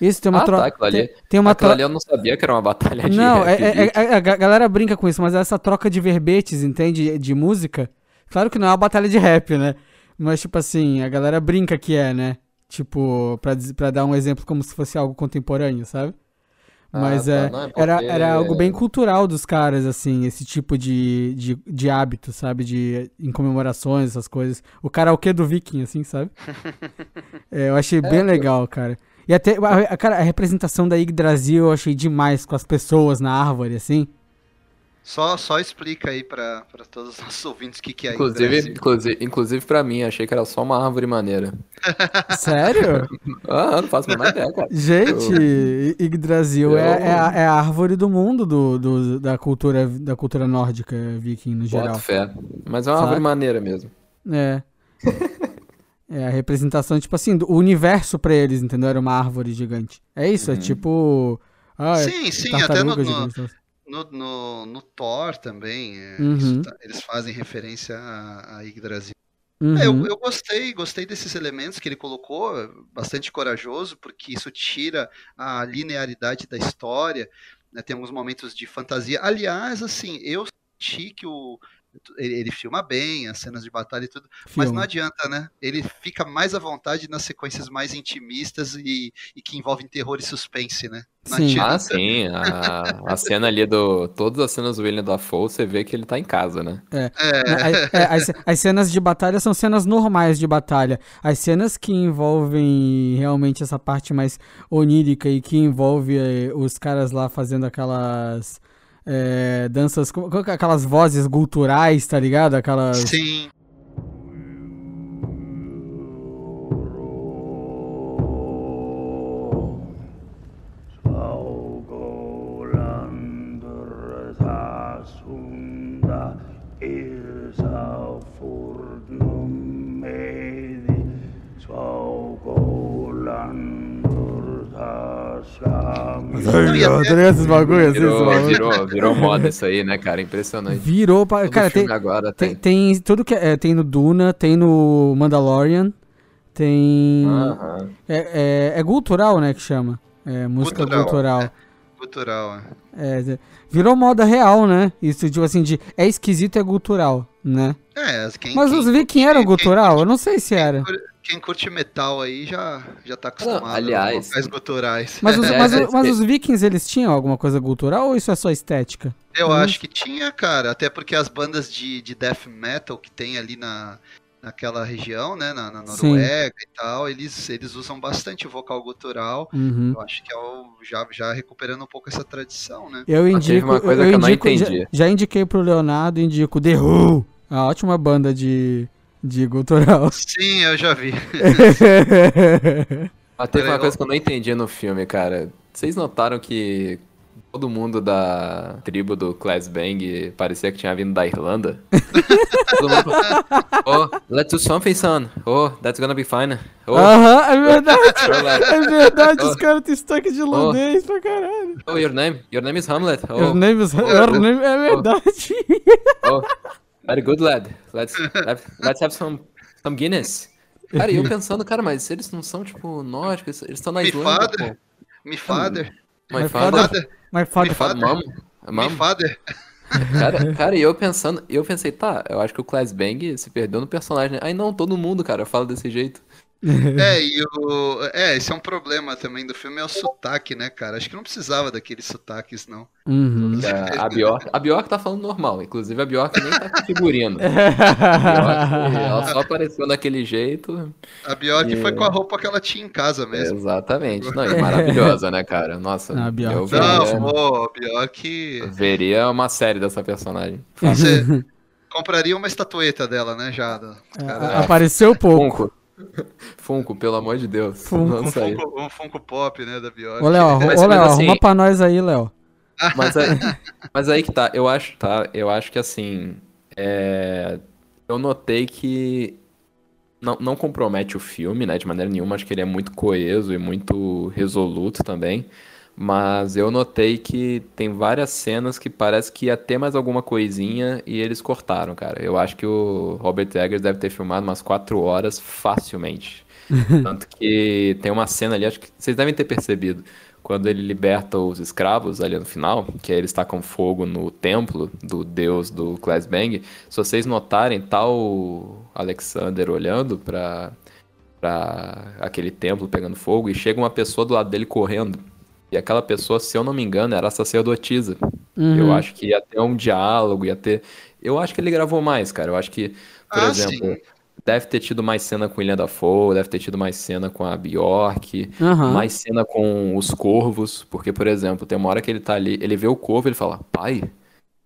Isso, tem uma ah, troca. Tá, ali, tem, tem uma troca. ali eu não sabia que era uma batalha de Não, [LAUGHS] é, é, é, a galera brinca com isso, mas essa troca de verbetes, entende? De música. Claro que não é uma batalha de rap, né? Mas, tipo assim, a galera brinca que é, né? Tipo, pra, pra dar um exemplo como se fosse algo contemporâneo, sabe? Mas ah, tá, é, é era, era algo bem cultural dos caras, assim, esse tipo de, de, de hábito, sabe? De, em comemorações, essas coisas. O karaokê do viking, assim, sabe? [LAUGHS] é, eu achei bem é, legal, cara. E até, a, a, cara, a representação da Yggdrasil eu achei demais com as pessoas na árvore, assim. Só, só explica aí para todos os nossos ouvintes o que, que é inclusive, inclusive, inclusive para mim, achei que era só uma árvore maneira. [LAUGHS] Sério? ah, não faço a menor ideia, cara. Gente, Yggdrasil eu... é, é, a, é, a, árvore do mundo do, do, da, cultura, da cultura nórdica viking no geral. Boto fé. Mas é uma Sabe? árvore maneira mesmo. É. [LAUGHS] é a representação, tipo assim, do universo pra eles, entendeu? Era uma árvore gigante. É isso, é uhum. é tipo... Ah, sim, sim, até no, no, no, no, no Thor também, é, uhum. tá, eles fazem referência a, a Yggdrasil. Uhum. É, eu, eu, gostei, gostei desses elementos que ele colocou, bastante corajoso, porque isso tira a linearidade da história, né, tem alguns momentos de fantasia. Aliás, assim, eu senti que o, ele, ele, filma bem, as cenas de batalha e tudo, Filma. mas não adianta, né? Ele fica mais à vontade nas sequências mais intimistas e, e que envolvem terror e suspense, né? Não sim. Adianta. Ah, sim. A, a cena ali do. Todas as cenas do William Dafoe, você vê que ele tá em casa, né? É. é. é as, as, cenas de batalha são cenas normais de batalha. As cenas que envolvem realmente essa parte mais onírica e que envolve eh, os caras lá fazendo aquelas é, danças, aquelas vozes culturais, tá ligado? Aquelas. Sim. Adorei esses bagulhos assim, virou, virou, virou moda isso aí, né, cara? Impressionante. Virou, pra... cara, tem, agora tem. tem. Tem tudo que é, tem no Duna, tem no Mandalorian, tem. Uh -huh. é, é, é, cultural, né, que chama. É música cultural. cultural. É. gutural. é. É, virou moda real, né? Isso, tipo assim, de é esquisito é gutural, né? É, quem, Mas quem os vikings eram quem- gutural? Eu não sei se era. Quem, curte metal aí já, já tá acostumado aliás- com vocais guturais. Mas os, É, mas, é, mas os vikings, eles tinham alguma coisa gutural ou isso é só estética? Eu Hum. acho que tinha, cara, até porque as bandas de, de death metal que tem ali na, naquela região, né, na, na Sim. Noruega e tal, eles, eles usam bastante o vocal gutural. Uhum. Eu acho que é o, já, já recuperando um pouco essa tradição, né? Eu teve indico, uma coisa eu que eu não indico já, entendi. já indiquei pro Leonardo, indico The Who, a ótima banda de, de gutural. Sim, eu já vi. Mas [LAUGHS] teve Peraí, uma coisa que eu não entendi no filme, cara. Vocês notaram que todo mundo da tribo do Class Bang parecia que tinha vindo da Irlanda? [LAUGHS] todo mundo. Oh, let's do something, son. Oh, that's gonna be fine. Oh, Aham, é verdade. [LAUGHS] É verdade, os Oh. caras têm estoque de irlandês pra caralho. oh, your name? Your name is Hamlet. Your Oh, name is- your name- é verdade. oh, very good, lad. Let's let's have some, some Guinness. Cara, e eu [LAUGHS] pensando, cara, mas eles não são, tipo, nórdicos, eles estão na Me Islândia, father. Me father. My My father, Father. My Me father. father. mom, Me mom. father. Cara, cara, e eu pensando, eu pensei, tá, eu acho que o Class Bang se perdeu no personagem. Aí não, todo mundo, cara, fala desse jeito. É, [LAUGHS] e o. É, esse é um problema também do filme, é o sotaque, né, cara? Acho que não precisava daqueles sotaques, não. Uhum. A, a Bjork, a Bjork tá falando normal, inclusive a Bjork nem tá com figurino. [LAUGHS] Ela só apareceu daquele jeito. A Bjork E- foi com a roupa que ela tinha em casa mesmo. Exatamente. Não, e [LAUGHS] maravilhosa, né, cara? Nossa, A Bjork eu é veria. Não, pô, a Bjork. veria uma série dessa personagem. Você compraria uma estatueta dela, né, já? do- A- Cara, Apareceu pouco. Funko. Funko, pelo amor de Deus. Funko. um. Funko, um Funko Pop, né, da Bjork. Ô, Léo, Mas- ô, Léo, mas assim- arruma pra nós aí, Léo. Mas aí, mas aí que tá, eu acho, tá? Eu acho que assim. é, eu notei que não, não compromete o filme, né? De maneira nenhuma. Acho que ele é muito coeso e muito resoluto também. Mas eu notei que tem várias cenas que parece que ia ter mais alguma coisinha e eles cortaram, cara. Eu acho que o Robert Eggers deve ter filmado umas quatro horas facilmente. [LAUGHS] Tanto que tem uma cena ali, acho que vocês devem ter percebido, quando ele liberta os escravos ali no final, que aí eles tacam fogo no templo do deus do Class Bang. Se vocês notarem, tá o Alexander olhando pra, pra aquele templo pegando fogo e chega uma pessoa do lado dele correndo. E aquela pessoa, se eu não me engano, era a sacerdotisa. Uhum. Eu acho que ia ter um diálogo, ia ter. Eu acho que ele gravou mais, cara. Eu acho que, por Ah, exemplo, sim. deve ter tido mais cena com Ilha da Dafoe, deve ter tido mais cena com a Bjork, Aham. mais cena com os corvos, porque, por exemplo, tem uma hora que ele tá ali, ele vê o corvo, ele fala, pai?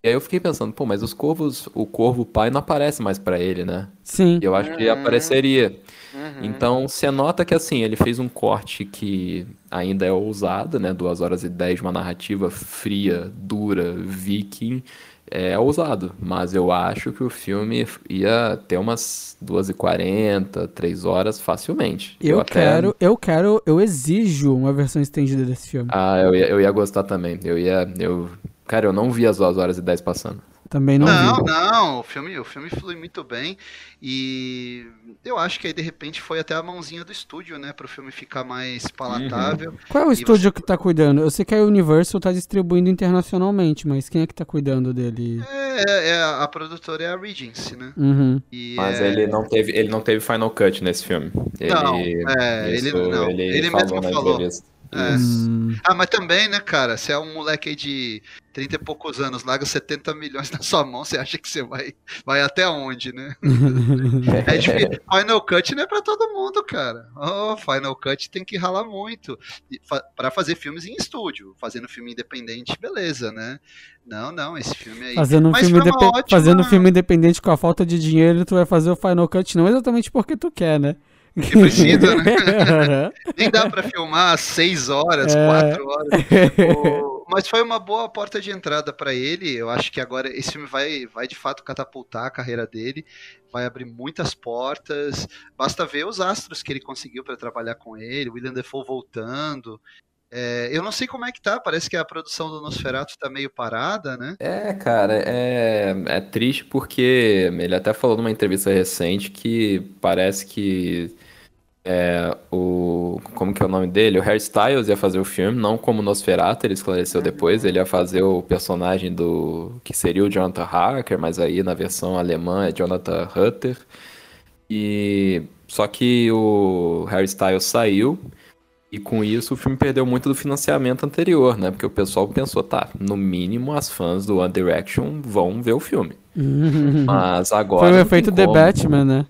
E aí eu fiquei pensando, pô, mas os corvos, o corvo pai não aparece mais pra ele, né? Sim. Eu acho que apareceria. Uhum. Então, você nota que assim, ele fez um corte que ainda é ousado, né? 2 horas e 10 de uma narrativa fria, dura, viking. É ousado, mas eu acho que o filme ia ter umas 2 e 40 3 horas facilmente. Eu até- quero, eu quero, eu exijo uma versão estendida desse filme. Ah, eu ia, eu ia gostar também. Eu ia. Eu... Cara, eu não vi as 2 horas e 10 passando. Também não, Não, vi. não, o filme, o filme flui muito bem e eu acho que aí de repente foi até a mãozinha do estúdio, né, para o filme ficar mais palatável. Qual é o E estúdio que tá cuidando? Eu sei que a Universal tá distribuindo internacionalmente, mas quem é que tá cuidando dele? É, é, a produtora é a Regency, né? Uhum. E Mas é- ele não teve, ele não teve final cut nesse filme. Ele, Não, é, ele isso não. Ele mesmo na falou. É. Hum, Ah, mas também, né, cara? Você é um moleque aí de 30 e poucos anos, larga 70 milhões na sua mão, você acha que você vai, vai até onde, né? [LAUGHS] É difícil. Final Cut não é pra todo mundo, cara. Oh, Final Cut tem que ralar muito. Fa pra fazer filmes em estúdio. Fazendo filme independente, beleza, né? Não, não, esse filme aí. Fazendo um, Mas filme ótima- fazendo filme independente com a falta de dinheiro, tu vai fazer o Final Cut não exatamente porque tu quer, né? Que precisa, né? Nem dá pra filmar seis horas, É. quatro horas. [LAUGHS] O- Mas foi uma boa porta de entrada pra ele. Eu acho que agora esse filme vai, vai de fato catapultar a carreira dele, vai abrir muitas portas. Basta ver os astros que ele conseguiu pra trabalhar com ele, William Defoe voltando. É, eu não sei como é que tá, parece que a produção do Nosferatu tá meio parada, né? É, cara, é, é triste porque ele até falou numa entrevista recente que parece que é, o. Como que é o nome dele? O Harry Styles ia fazer o filme, não como Nosferatu, ele esclareceu depois. Ele ia fazer o personagem do. que seria o Jonathan Harker, mas aí na versão alemã é Jonathan Hutter. E. Só que o Harry Styles saiu. E com isso o filme perdeu muito do financiamento anterior, né? Porque o pessoal pensou, tá, no mínimo as fãs do One Direction vão ver o filme. Mas agora. Foi o efeito tem The como. Batman, né?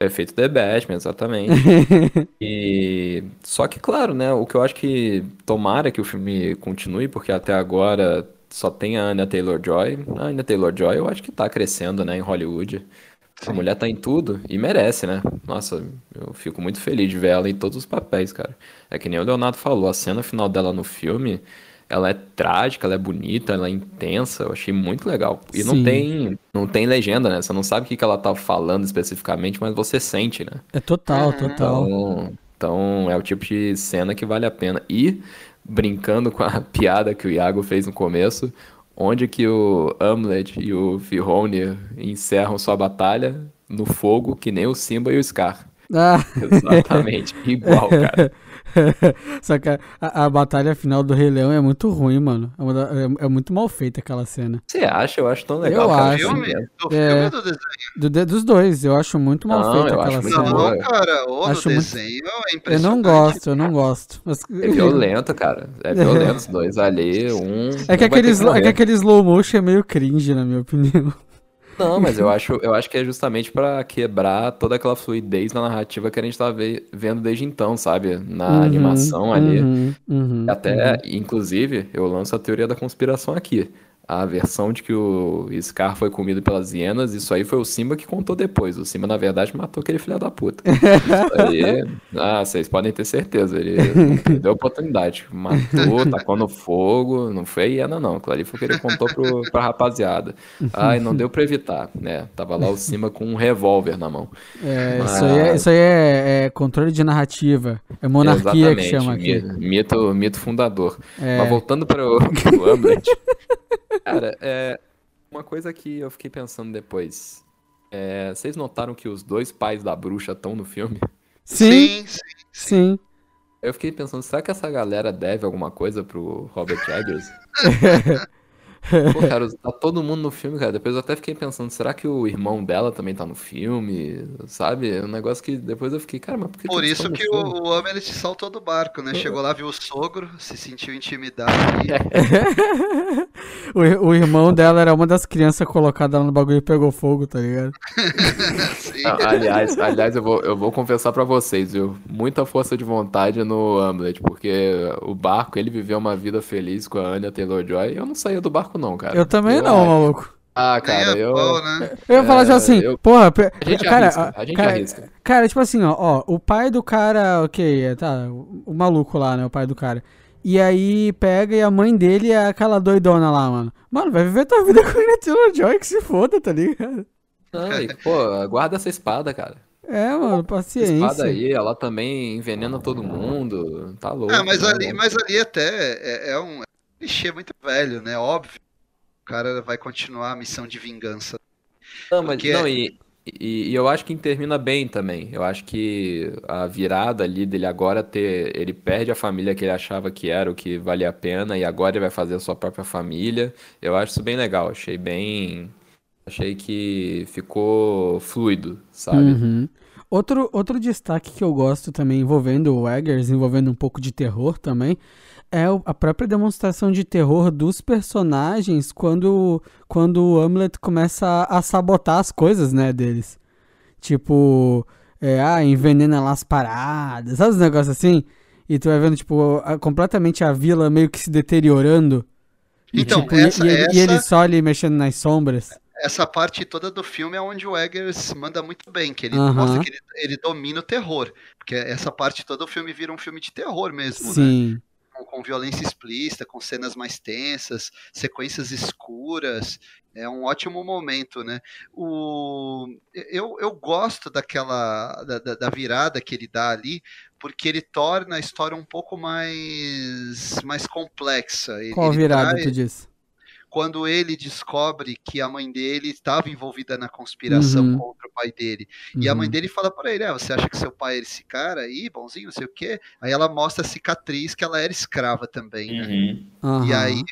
Efeito The Batman, exatamente. [LAUGHS] E só que, claro, né? O que eu acho que tomara que o filme continue, porque até agora só tem a Anya Taylor-Joy. A Anya Taylor-Joy eu acho que tá crescendo, né, em Hollywood. A mulher tá em tudo e merece, né? Nossa, eu fico muito feliz de ver ela em todos os papéis, cara. É que nem o Leonardo falou, a cena final dela no filme, ela é trágica, ela é bonita, ela é intensa, eu achei muito legal. E não Sim. tem, não tem legenda, né? Você não sabe o que que ela tá falando especificamente, mas você sente, né? É total, total. Então, então é o tipo de cena que vale a pena. E, brincando com a [LAUGHS] piada que o Iago fez no começo, onde que o Hamlet e o Firone encerram sua batalha? No fogo, que nem o Simba e o Scar. Ah, Exatamente, [LAUGHS] igual, cara. [LAUGHS] [LAUGHS] Só que a, a- a batalha final do Rei Leão é muito ruim, mano. É, da- é- é muito mal feita aquela cena. Você acha? Eu acho tão legal, Eu cara. acho. Filme? Do É. filme ou do desenho? Do, dos dois, eu acho muito mal Não, feita eu aquela cena. Não, cara, o Acho no muito- desenho é Eu impressionante. não gosto, eu não gosto. Mas- É violento, cara. É violento [LAUGHS] os dois ali. Um. É que, um aquele, slo- é que aquele slow motion é meio cringe, na minha opinião. Não, mas eu [LAUGHS] acho, eu acho que é justamente pra quebrar toda aquela fluidez na narrativa que a gente tá ve- vendo desde então, sabe? Na Uhum, animação ali. uhum, uhum, Até, inclusive, eu lanço a teoria da conspiração aqui. A versão de que o Scar foi comido pelas hienas, isso aí foi o Simba que contou depois. O Simba, na verdade, matou aquele filho da puta. Isso aí, [LAUGHS] ah, vocês podem ter certeza. Ele a oportunidade. Matou, [LAUGHS] tacou no fogo. Não foi a hiena, não. Ali foi o que ele contou pro, pra rapaziada. Ai, não deu pra evitar, né? Tava lá o Simba com um revólver na mão. É, Mas- isso aí, é, isso aí é, é controle de narrativa. É monarquia que Exatamente, chama aqui. mi- Mito, mito fundador. É. Mas voltando para o Hamlet, [LAUGHS] cara, é uma coisa que eu fiquei pensando depois. É, vocês notaram que os dois pais da bruxa estão no filme? Sim, Sim, sim. sim. Eu fiquei pensando, será que essa galera deve alguma coisa pro Robert Eggers? [LAUGHS] [LAUGHS] Pô, cara, tá [LAUGHS] todo mundo no filme, cara. Depois eu até fiquei pensando, será que o irmão dela também tá no filme? Sabe? É um negócio que depois eu fiquei, cara, mas por que Por isso que filme? o, o Hamlet saltou do barco, né? Chegou lá, viu o sogro, se sentiu intimidado. E... [LAUGHS] o, o irmão dela era uma das crianças colocadas lá no bagulho e pegou fogo, tá ligado? Sim. Não, aliás, aliás eu, vou, eu vou confessar pra vocês, viu? Muita força de vontade no Hamlet, porque o barco, ele viveu uma vida feliz com a Anya Taylor-Joy. Eu não saía do barco, não, cara. Eu também Eu não, acho. maluco. Ah, cara, eu. né? Eu ia falar É, assim, eu- porra, A gente cara, arrisca, a gente cara, arrisca. Cara, tipo assim, ó, ó, o pai do cara, ok, é, tá, o, maluco lá, né, o pai do cara. E aí pega e a mãe dele é aquela doidona lá, mano. Mano, vai viver tua vida [LAUGHS] com a Tina Joy que se foda, tá ligado? E, pô, guarda essa espada, cara. É, mano, Essa paciência. espada aí, ela também envenena todo mundo. Tá louco. É, mas né, ali, mas ali até é, é um clichê muito velho, né? Óbvio. O cara vai continuar a missão de vingança. Não, mas Porque- não, e, e, e eu acho que termina bem também. Eu acho que a virada ali dele agora ter. Ele perde a família que ele achava que era o que valia a pena, e agora ele vai fazer a sua própria família. Eu acho isso bem legal. Achei bem. Achei que ficou fluido, sabe? Uhum. Outro, outro destaque que eu gosto também envolvendo o Eggers, envolvendo um pouco de terror também, é a própria demonstração de terror dos personagens quando, quando o Hamlet começa a, sabotar as coisas, né, deles. Tipo, é, ah, envenena lá as paradas, sabe os negócios assim? E tu vai vendo, tipo, a- completamente a vila meio que se deteriorando. E, Então, tipo, e- essa- e, ele- e ele essa- só ali mexendo nas sombras. Essa parte toda do filme é onde o Eggers manda muito bem, que ele Aham. mostra que ele, ele domina o terror. Porque essa parte toda do filme vira um filme de terror mesmo, né? Com, com violência explícita, com cenas mais tensas, sequências escuras. É um ótimo momento, né? O, eu, eu gosto daquela da, da- da virada que ele dá ali, porque ele torna a história um pouco mais, mais complexa. Ele, Qual virada traz- tu disse? Quando ele descobre que a mãe dele estava envolvida na conspiração Uhum. contra o pai dele. E a mãe Uhum. dele fala pra ele: ah, você acha que seu pai era esse cara aí, bonzinho, não sei o quê? Aí ela mostra a cicatriz que ela era escrava também, né? Uhum. E aí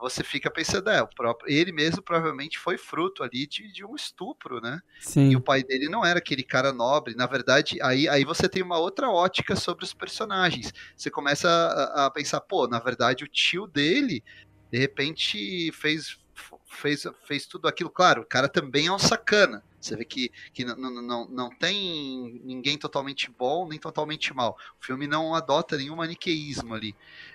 você fica pensando, é, o próprio, ele mesmo provavelmente foi fruto ali de, de um estupro, né? E Sim. o pai dele não era aquele cara nobre. Na verdade, aí, aí você tem uma outra ótica sobre os personagens. Você começa a, a pensar, pô, na verdade o tio dele, de repente, fez, fez, fez tudo aquilo. Claro, o cara também é um sacana. Você vê que, que não, não, não, tem ninguém totalmente bom nem totalmente mal. O filme não adota nenhum maniqueísmo ali.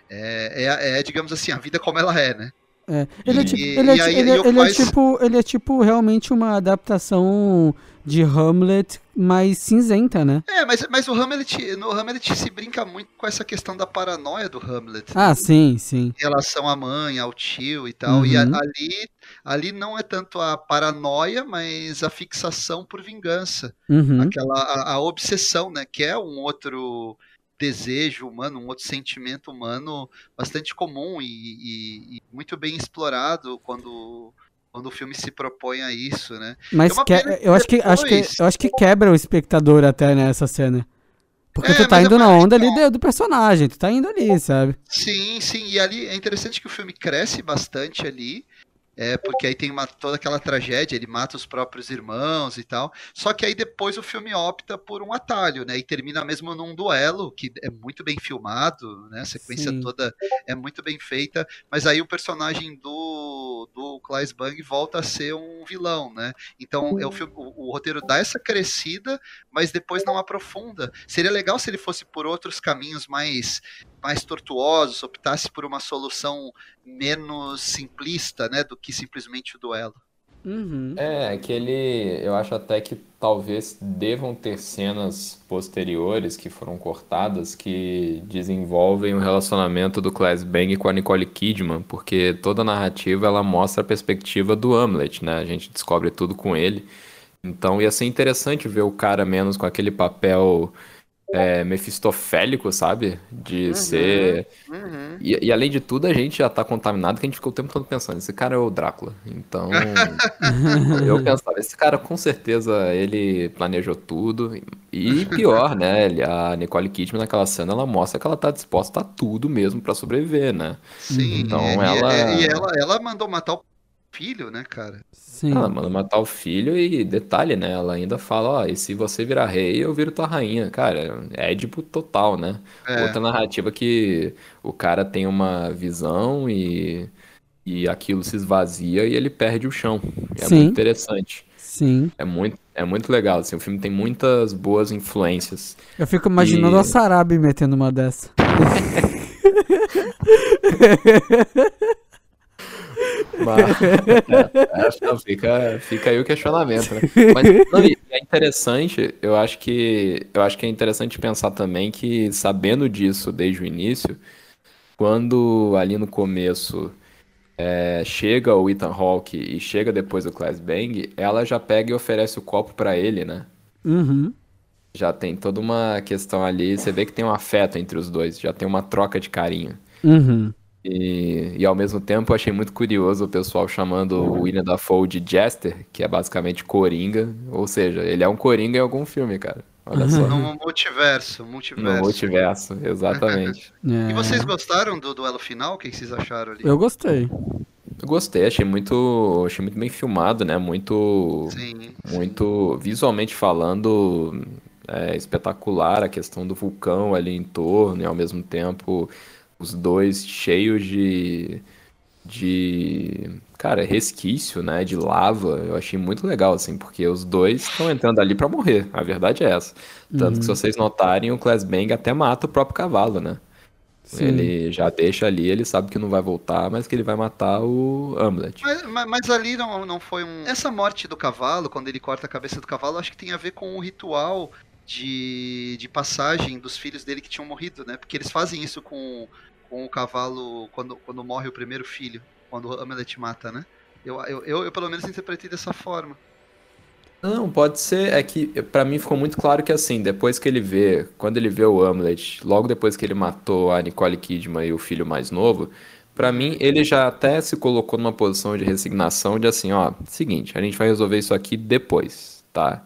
É, é, é, digamos assim, a vida como ela é, né? É. Ele, é, tipo, e ele, é, aí ele, é- ele é tipo, ele é tipo realmente uma adaptação de Hamlet mais cinzenta, né? É, mas, mas o Hamlet, no Hamlet se brinca muito com essa questão da paranoia do Hamlet. Ah, sim, sim. em relação à mãe, ao tio e tal. E a- Uhum. ali, ali não é tanto a paranoia, mas a fixação por vingança. Uhum. Aquela, a, a obsessão, né? Que é um outro desejo humano, um outro sentimento humano bastante comum e, e- e muito bem explorado quando, quando o filme se propõe a isso, né? Mas É que- eu, acho que, acho, que, eu acho que quebra o espectador até nessa cena. Porque É, tu tá indo na onda ali então- do, do personagem, tu tá indo ali, sabe? Sim, sim, e ali é interessante que o filme cresce bastante ali, é, porque aí tem uma, toda aquela tragédia, ele mata os próprios irmãos e tal, só que aí depois o filme opta por um atalho, né, e termina mesmo num duelo, que é muito bem filmado, né, a sequência Sim. toda é muito bem feita, mas aí o personagem do, do Klaus Bang volta a ser um vilão, né, então é o, filme, o, o roteiro dá essa crescida, mas depois não aprofunda. Seria legal se ele fosse por outros caminhos mais mais tortuosos, optasse por uma solução menos simplista, né, do que simplesmente o duelo. Uhum. É, aquele. Eu acho até que talvez devam ter cenas posteriores que foram cortadas que desenvolvem o relacionamento do Claes Bang com a Nicole Kidman, porque toda a narrativa ela mostra a perspectiva do Hamlet, né? A gente descobre tudo com ele. Então ia ser interessante ver o cara menos com aquele papel é, mefistofélico, sabe? De ser. E, e além de tudo, a gente já tá contaminado que a gente ficou o tempo todo pensando, esse cara é o Drácula. Então, [LAUGHS] eu pensava, esse cara com certeza ele planejou tudo. E pior, né? ele- A Nicole Kidman naquela cena, ela mostra que ela tá disposta a tudo mesmo pra sobreviver, né? Sim, Então, e, e- ela- e ela, ela mandou matar o filho, né, cara? Sim. Ela manda matar o filho e detalhe, né? Ela ainda fala, ó, e se você virar rei, eu viro tua rainha. Cara, é Édipo total, né? É. Outra narrativa que o cara tem uma visão e, e aquilo se esvazia e ele perde o chão. É Sim. muito interessante. Sim. É muito, é muito legal, assim, o filme tem muitas boas influências. Eu fico imaginando E- a Sarabi metendo uma dessa. [LAUGHS] Mas, é, fica, fica aí o questionamento, né? Mas não, é interessante, eu acho que eu acho que é interessante pensar também que sabendo disso desde o início, quando ali no começo é, chega o Ethan Hawke e chega depois o Class Bang, ela já pega e oferece o copo pra ele, né? Uhum. Já tem toda uma questão ali, você vê que tem um afeto entre os dois, já tem uma troca de carinho. Uhum. E, e ao mesmo tempo eu achei muito curioso o pessoal chamando o William Dafoe de Jester, que é basicamente Coringa, ou seja, ele é um Coringa em algum filme, cara. Olha só. No multiverso, multiverso. No multiverso, exatamente. [LAUGHS] É. E vocês gostaram do duelo final? O que vocês acharam ali? Eu gostei. Eu gostei, achei muito, achei muito bem filmado, né? Muito, Sim. muito visualmente falando, é, espetacular a questão do vulcão ali em torno e ao mesmo tempo os dois cheios de, de, cara, resquício, né? De lava. Eu achei muito legal, assim, porque os dois estão entrando ali pra morrer. A verdade é essa. Tanto que se vocês notarem, o Class Bang até mata o próprio cavalo, né? Sim. Ele já deixa ali, ele sabe que não vai voltar, mas que ele vai matar o Hamlet. Mas, mas- mas ali não, não foi um. Essa morte do cavalo, quando ele corta a cabeça do cavalo, acho que tem a ver com o ritual de, de passagem dos filhos dele que tinham morrido, né? Porque eles fazem isso com, com o cavalo quando, quando morre o primeiro filho, quando o Hamlet mata, né? Eu, eu, eu, eu pelo menos interpretei dessa forma. Não, pode ser. É que pra mim ficou muito claro que assim, depois que ele vê, quando ele vê o Hamlet, logo depois que ele matou a Nicole Kidman e o filho mais novo, Pra mim, ele já até se colocou numa posição de resignação de assim, ó, seguinte, a gente vai resolver isso aqui depois, tá?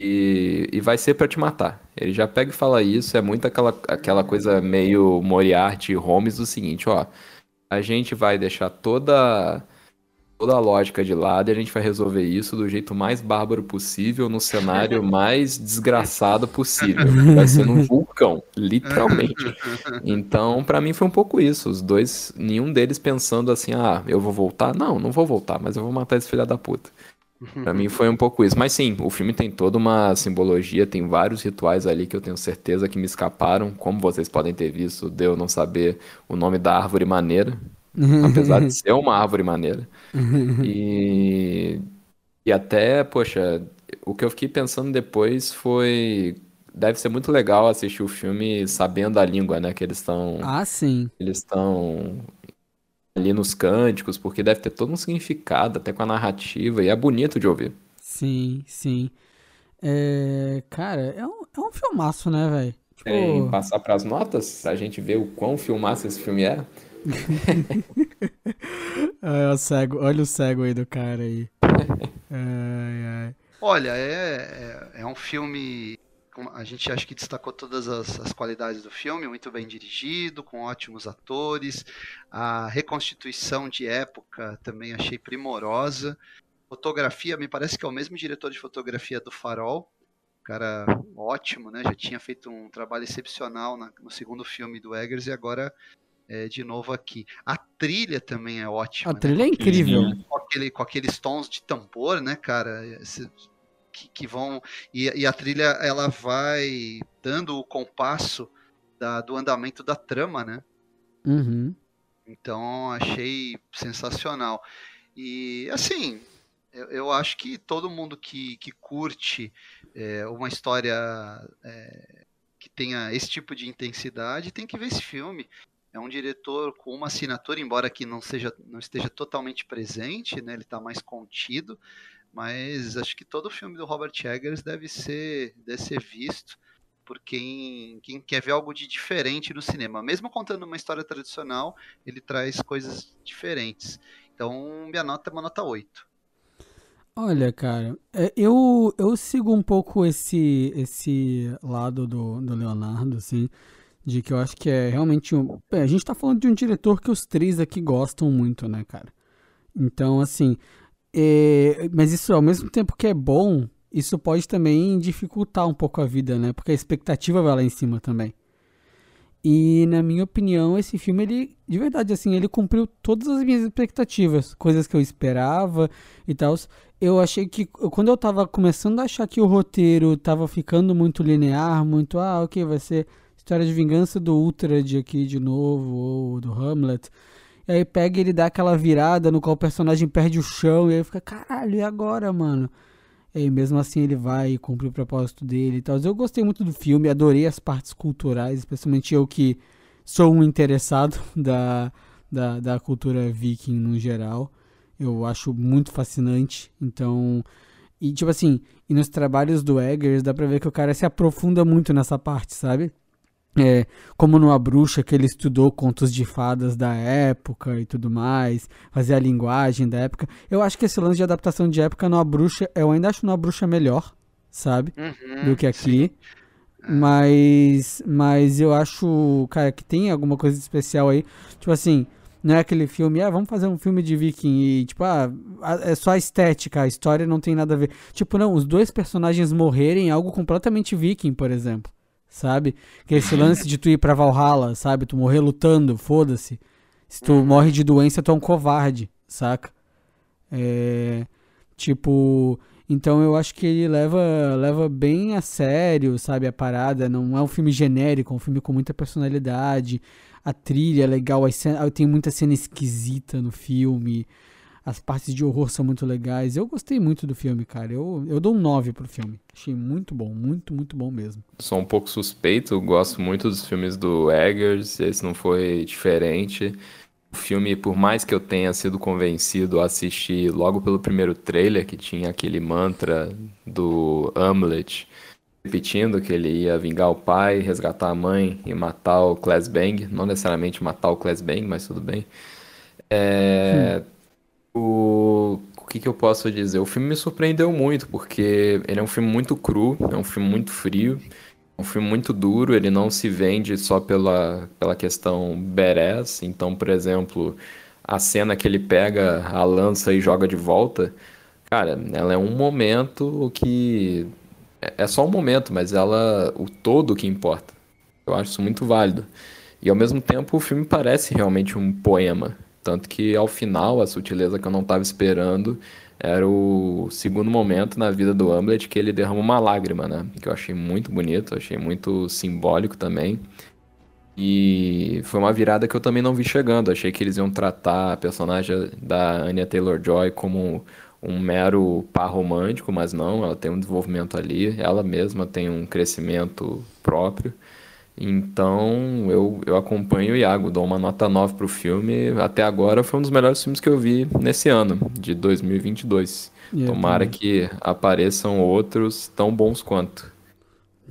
E, e vai ser pra te matar. Ele já pega e fala isso, é muito aquela, aquela coisa meio Moriarty e Holmes do seguinte, ó, a gente vai deixar toda toda a lógica de lado e a gente vai resolver isso do jeito mais bárbaro possível, no cenário [LAUGHS] mais desgraçado possível. Vai ser num vulcão, literalmente. Então, pra mim foi um pouco isso. Os dois, nenhum deles pensando assim, ah, eu vou voltar. Não, não vou voltar, mas eu vou matar esse filho da puta. Pra mim foi um pouco isso. Mas sim, o filme tem toda uma simbologia, tem vários rituais ali que eu tenho certeza que me escaparam. Como vocês podem ter visto, de eu não saber o nome da árvore maneira. apesar de [LAUGHS] ser uma árvore maneira. E, e até, poxa, o que eu fiquei pensando depois foi. Deve ser muito legal assistir o filme sabendo a língua, né? Que eles estão. Ah, sim. Eles estão ali nos cânticos, porque deve ter todo um significado, até com a narrativa, e é bonito de ouvir. Sim, sim. É, cara, é um, é um filmaço, né, velho? Tipo, Querem passar pras notas? Pra gente ver o quão filmaço esse filme é? [LAUGHS] é, o cego, olha o cego aí do cara aí. [LAUGHS] Ai, ai. Olha, é, é, é um filme. A gente acho que destacou todas as, as qualidades do filme, muito bem dirigido, com ótimos atores. A reconstituição de época também achei primorosa. Fotografia, me parece que é o mesmo diretor de fotografia do Farol. Cara ótimo, né? Já tinha feito um trabalho excepcional na- no segundo filme do Eggers e agora é, de novo aqui. A trilha também é ótima. A né? trilha é incrível. com, aquele, com aqueles tons de tambor, né, cara? Esse- que, que vão. E, e a trilha ela vai dando o compasso da- do andamento da trama, né? Uhum. Então achei sensacional. E assim, eu, eu acho que todo mundo que, que curte é, uma história é, que tenha esse tipo de intensidade tem que ver esse filme. É um diretor com uma assinatura, embora aqui não, seja, não esteja totalmente presente, né? ele está mais contido, mas acho que todo filme do Robert Eggers deve ser, deve ser visto por quem, quem quer ver algo de diferente no cinema. Mesmo contando uma história tradicional, ele traz coisas diferentes. Então, minha nota é uma nota 8. Olha, cara, é, eu, eu sigo um pouco esse esse lado do, do Leonardo, assim, de que eu acho que é realmente um. a gente tá falando de um diretor que os três aqui gostam muito, né, cara? Então, assim, é, mas isso ao mesmo tempo que é bom, isso pode também dificultar um pouco a vida, né? Porque a expectativa vai lá em cima também. E na minha opinião, esse filme, ele, de verdade, assim, ele cumpriu todas as minhas expectativas, coisas que eu esperava e tal. Eu achei que, quando eu tava começando a achar que o roteiro tava ficando muito linear, muito, ah, ok, vai ser história de vingança do Ultrad aqui de novo, ou do Hamlet. E aí pega e ele dá aquela virada no qual o personagem perde o chão, e aí fica, caralho, e agora, mano? E aí, mesmo assim ele vai e cumpre o propósito dele e tal. Eu gostei muito do filme, adorei as partes culturais, especialmente eu que sou um interessado [LAUGHS] da, da, da cultura viking no geral. Eu acho muito fascinante. Então, e tipo assim, e nos trabalhos do Eggers dá pra ver que o cara se aprofunda muito nessa parte, sabe? É, como no A Bruxa, que ele estudou contos de fadas da época e tudo mais, fazer a linguagem da época. Eu acho que esse lance de adaptação de época no A Bruxa, eu ainda acho no A Bruxa melhor, sabe? do que aqui. Mas, mas eu acho, cara, que tem alguma coisa especial aí. Tipo assim, não é aquele filme, ah, vamos fazer um filme de viking e, tipo, ah, é só a estética, a história não tem nada a ver. Tipo, não, os dois personagens morrerem é algo completamente viking, por exemplo. Sabe? Que é esse lance de tu ir pra Valhalla, sabe? Tu morrer lutando, foda-se. Se tu morre de doença, tu é um covarde, saca? É. Tipo. Então eu acho que ele leva, leva bem a sério, sabe, a parada. Não é um filme genérico, é um filme com muita personalidade. A trilha é legal, cena- tem muita cena esquisita no filme. As partes de horror são muito legais. Eu gostei muito do filme, cara. Eu, eu dou um 9 pro filme. Achei muito bom, muito, muito bom mesmo. Sou um pouco suspeito, gosto muito dos filmes do Eggers, esse não foi diferente. O filme, por mais que eu tenha sido convencido a assistir logo pelo primeiro trailer, que tinha aquele mantra do Hamlet, repetindo que ele ia vingar o pai, resgatar a mãe e matar o Class Bang. Não necessariamente matar o Class Bang, mas tudo bem. É, o, o que, que eu posso dizer? O filme me surpreendeu muito, porque ele é um filme muito cru, é um filme muito frio, é um filme muito duro, ele não se vende só pela, pela questão badass. Então, por exemplo, a cena que ele pega a lança e joga de volta, cara, ela é um momento que. É é só um momento, mas ela. o todo que importa. Eu acho isso muito válido. E ao mesmo tempo o filme parece realmente um poema. Tanto que ao final, a sutileza que eu não estava esperando era o segundo momento na vida do Hamlet que ele derrama uma lágrima, né? Que eu achei muito bonito, achei muito simbólico também. E foi uma virada que eu também não vi chegando. Achei que eles iam tratar a personagem da Anya Taylor-Joy como um mero par romântico, mas não, ela tem um desenvolvimento ali, ela mesma tem um crescimento próprio. Então eu, eu acompanho o Iago, dou uma nota 9 pro filme. Até agora foi um dos melhores filmes que eu vi nesse ano, de 2022. É, Tomara também. que apareçam outros tão bons quanto.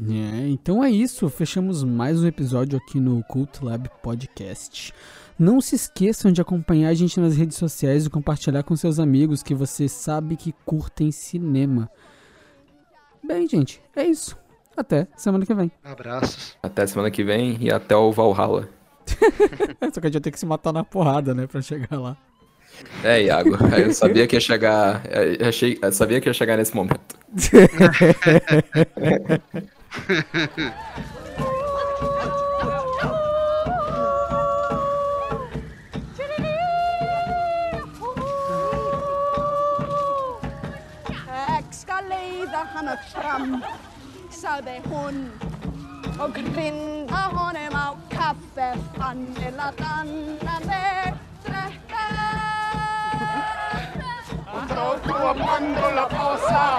É, então é isso. Fechamos mais um episódio aqui no Cult Lab Podcast. Não se esqueçam de acompanhar a gente nas redes sociais e compartilhar com seus amigos que você sabe que curtem cinema. Bem, gente, é isso. Até semana que vem. Abraços. Até semana que vem e até o Valhalla. [LAUGHS] Só que a gente vai ter que se matar na porrada, né, pra chegar lá. É, Iago, [LAUGHS] eu sabia que ia chegar. Eu achei, eu sabia que ia chegar nesse momento. Lede henne fram, sagde hun. Og kvinder hun er mag kaffe, fan eller danne drikke. Hun drog to mandoler på sig.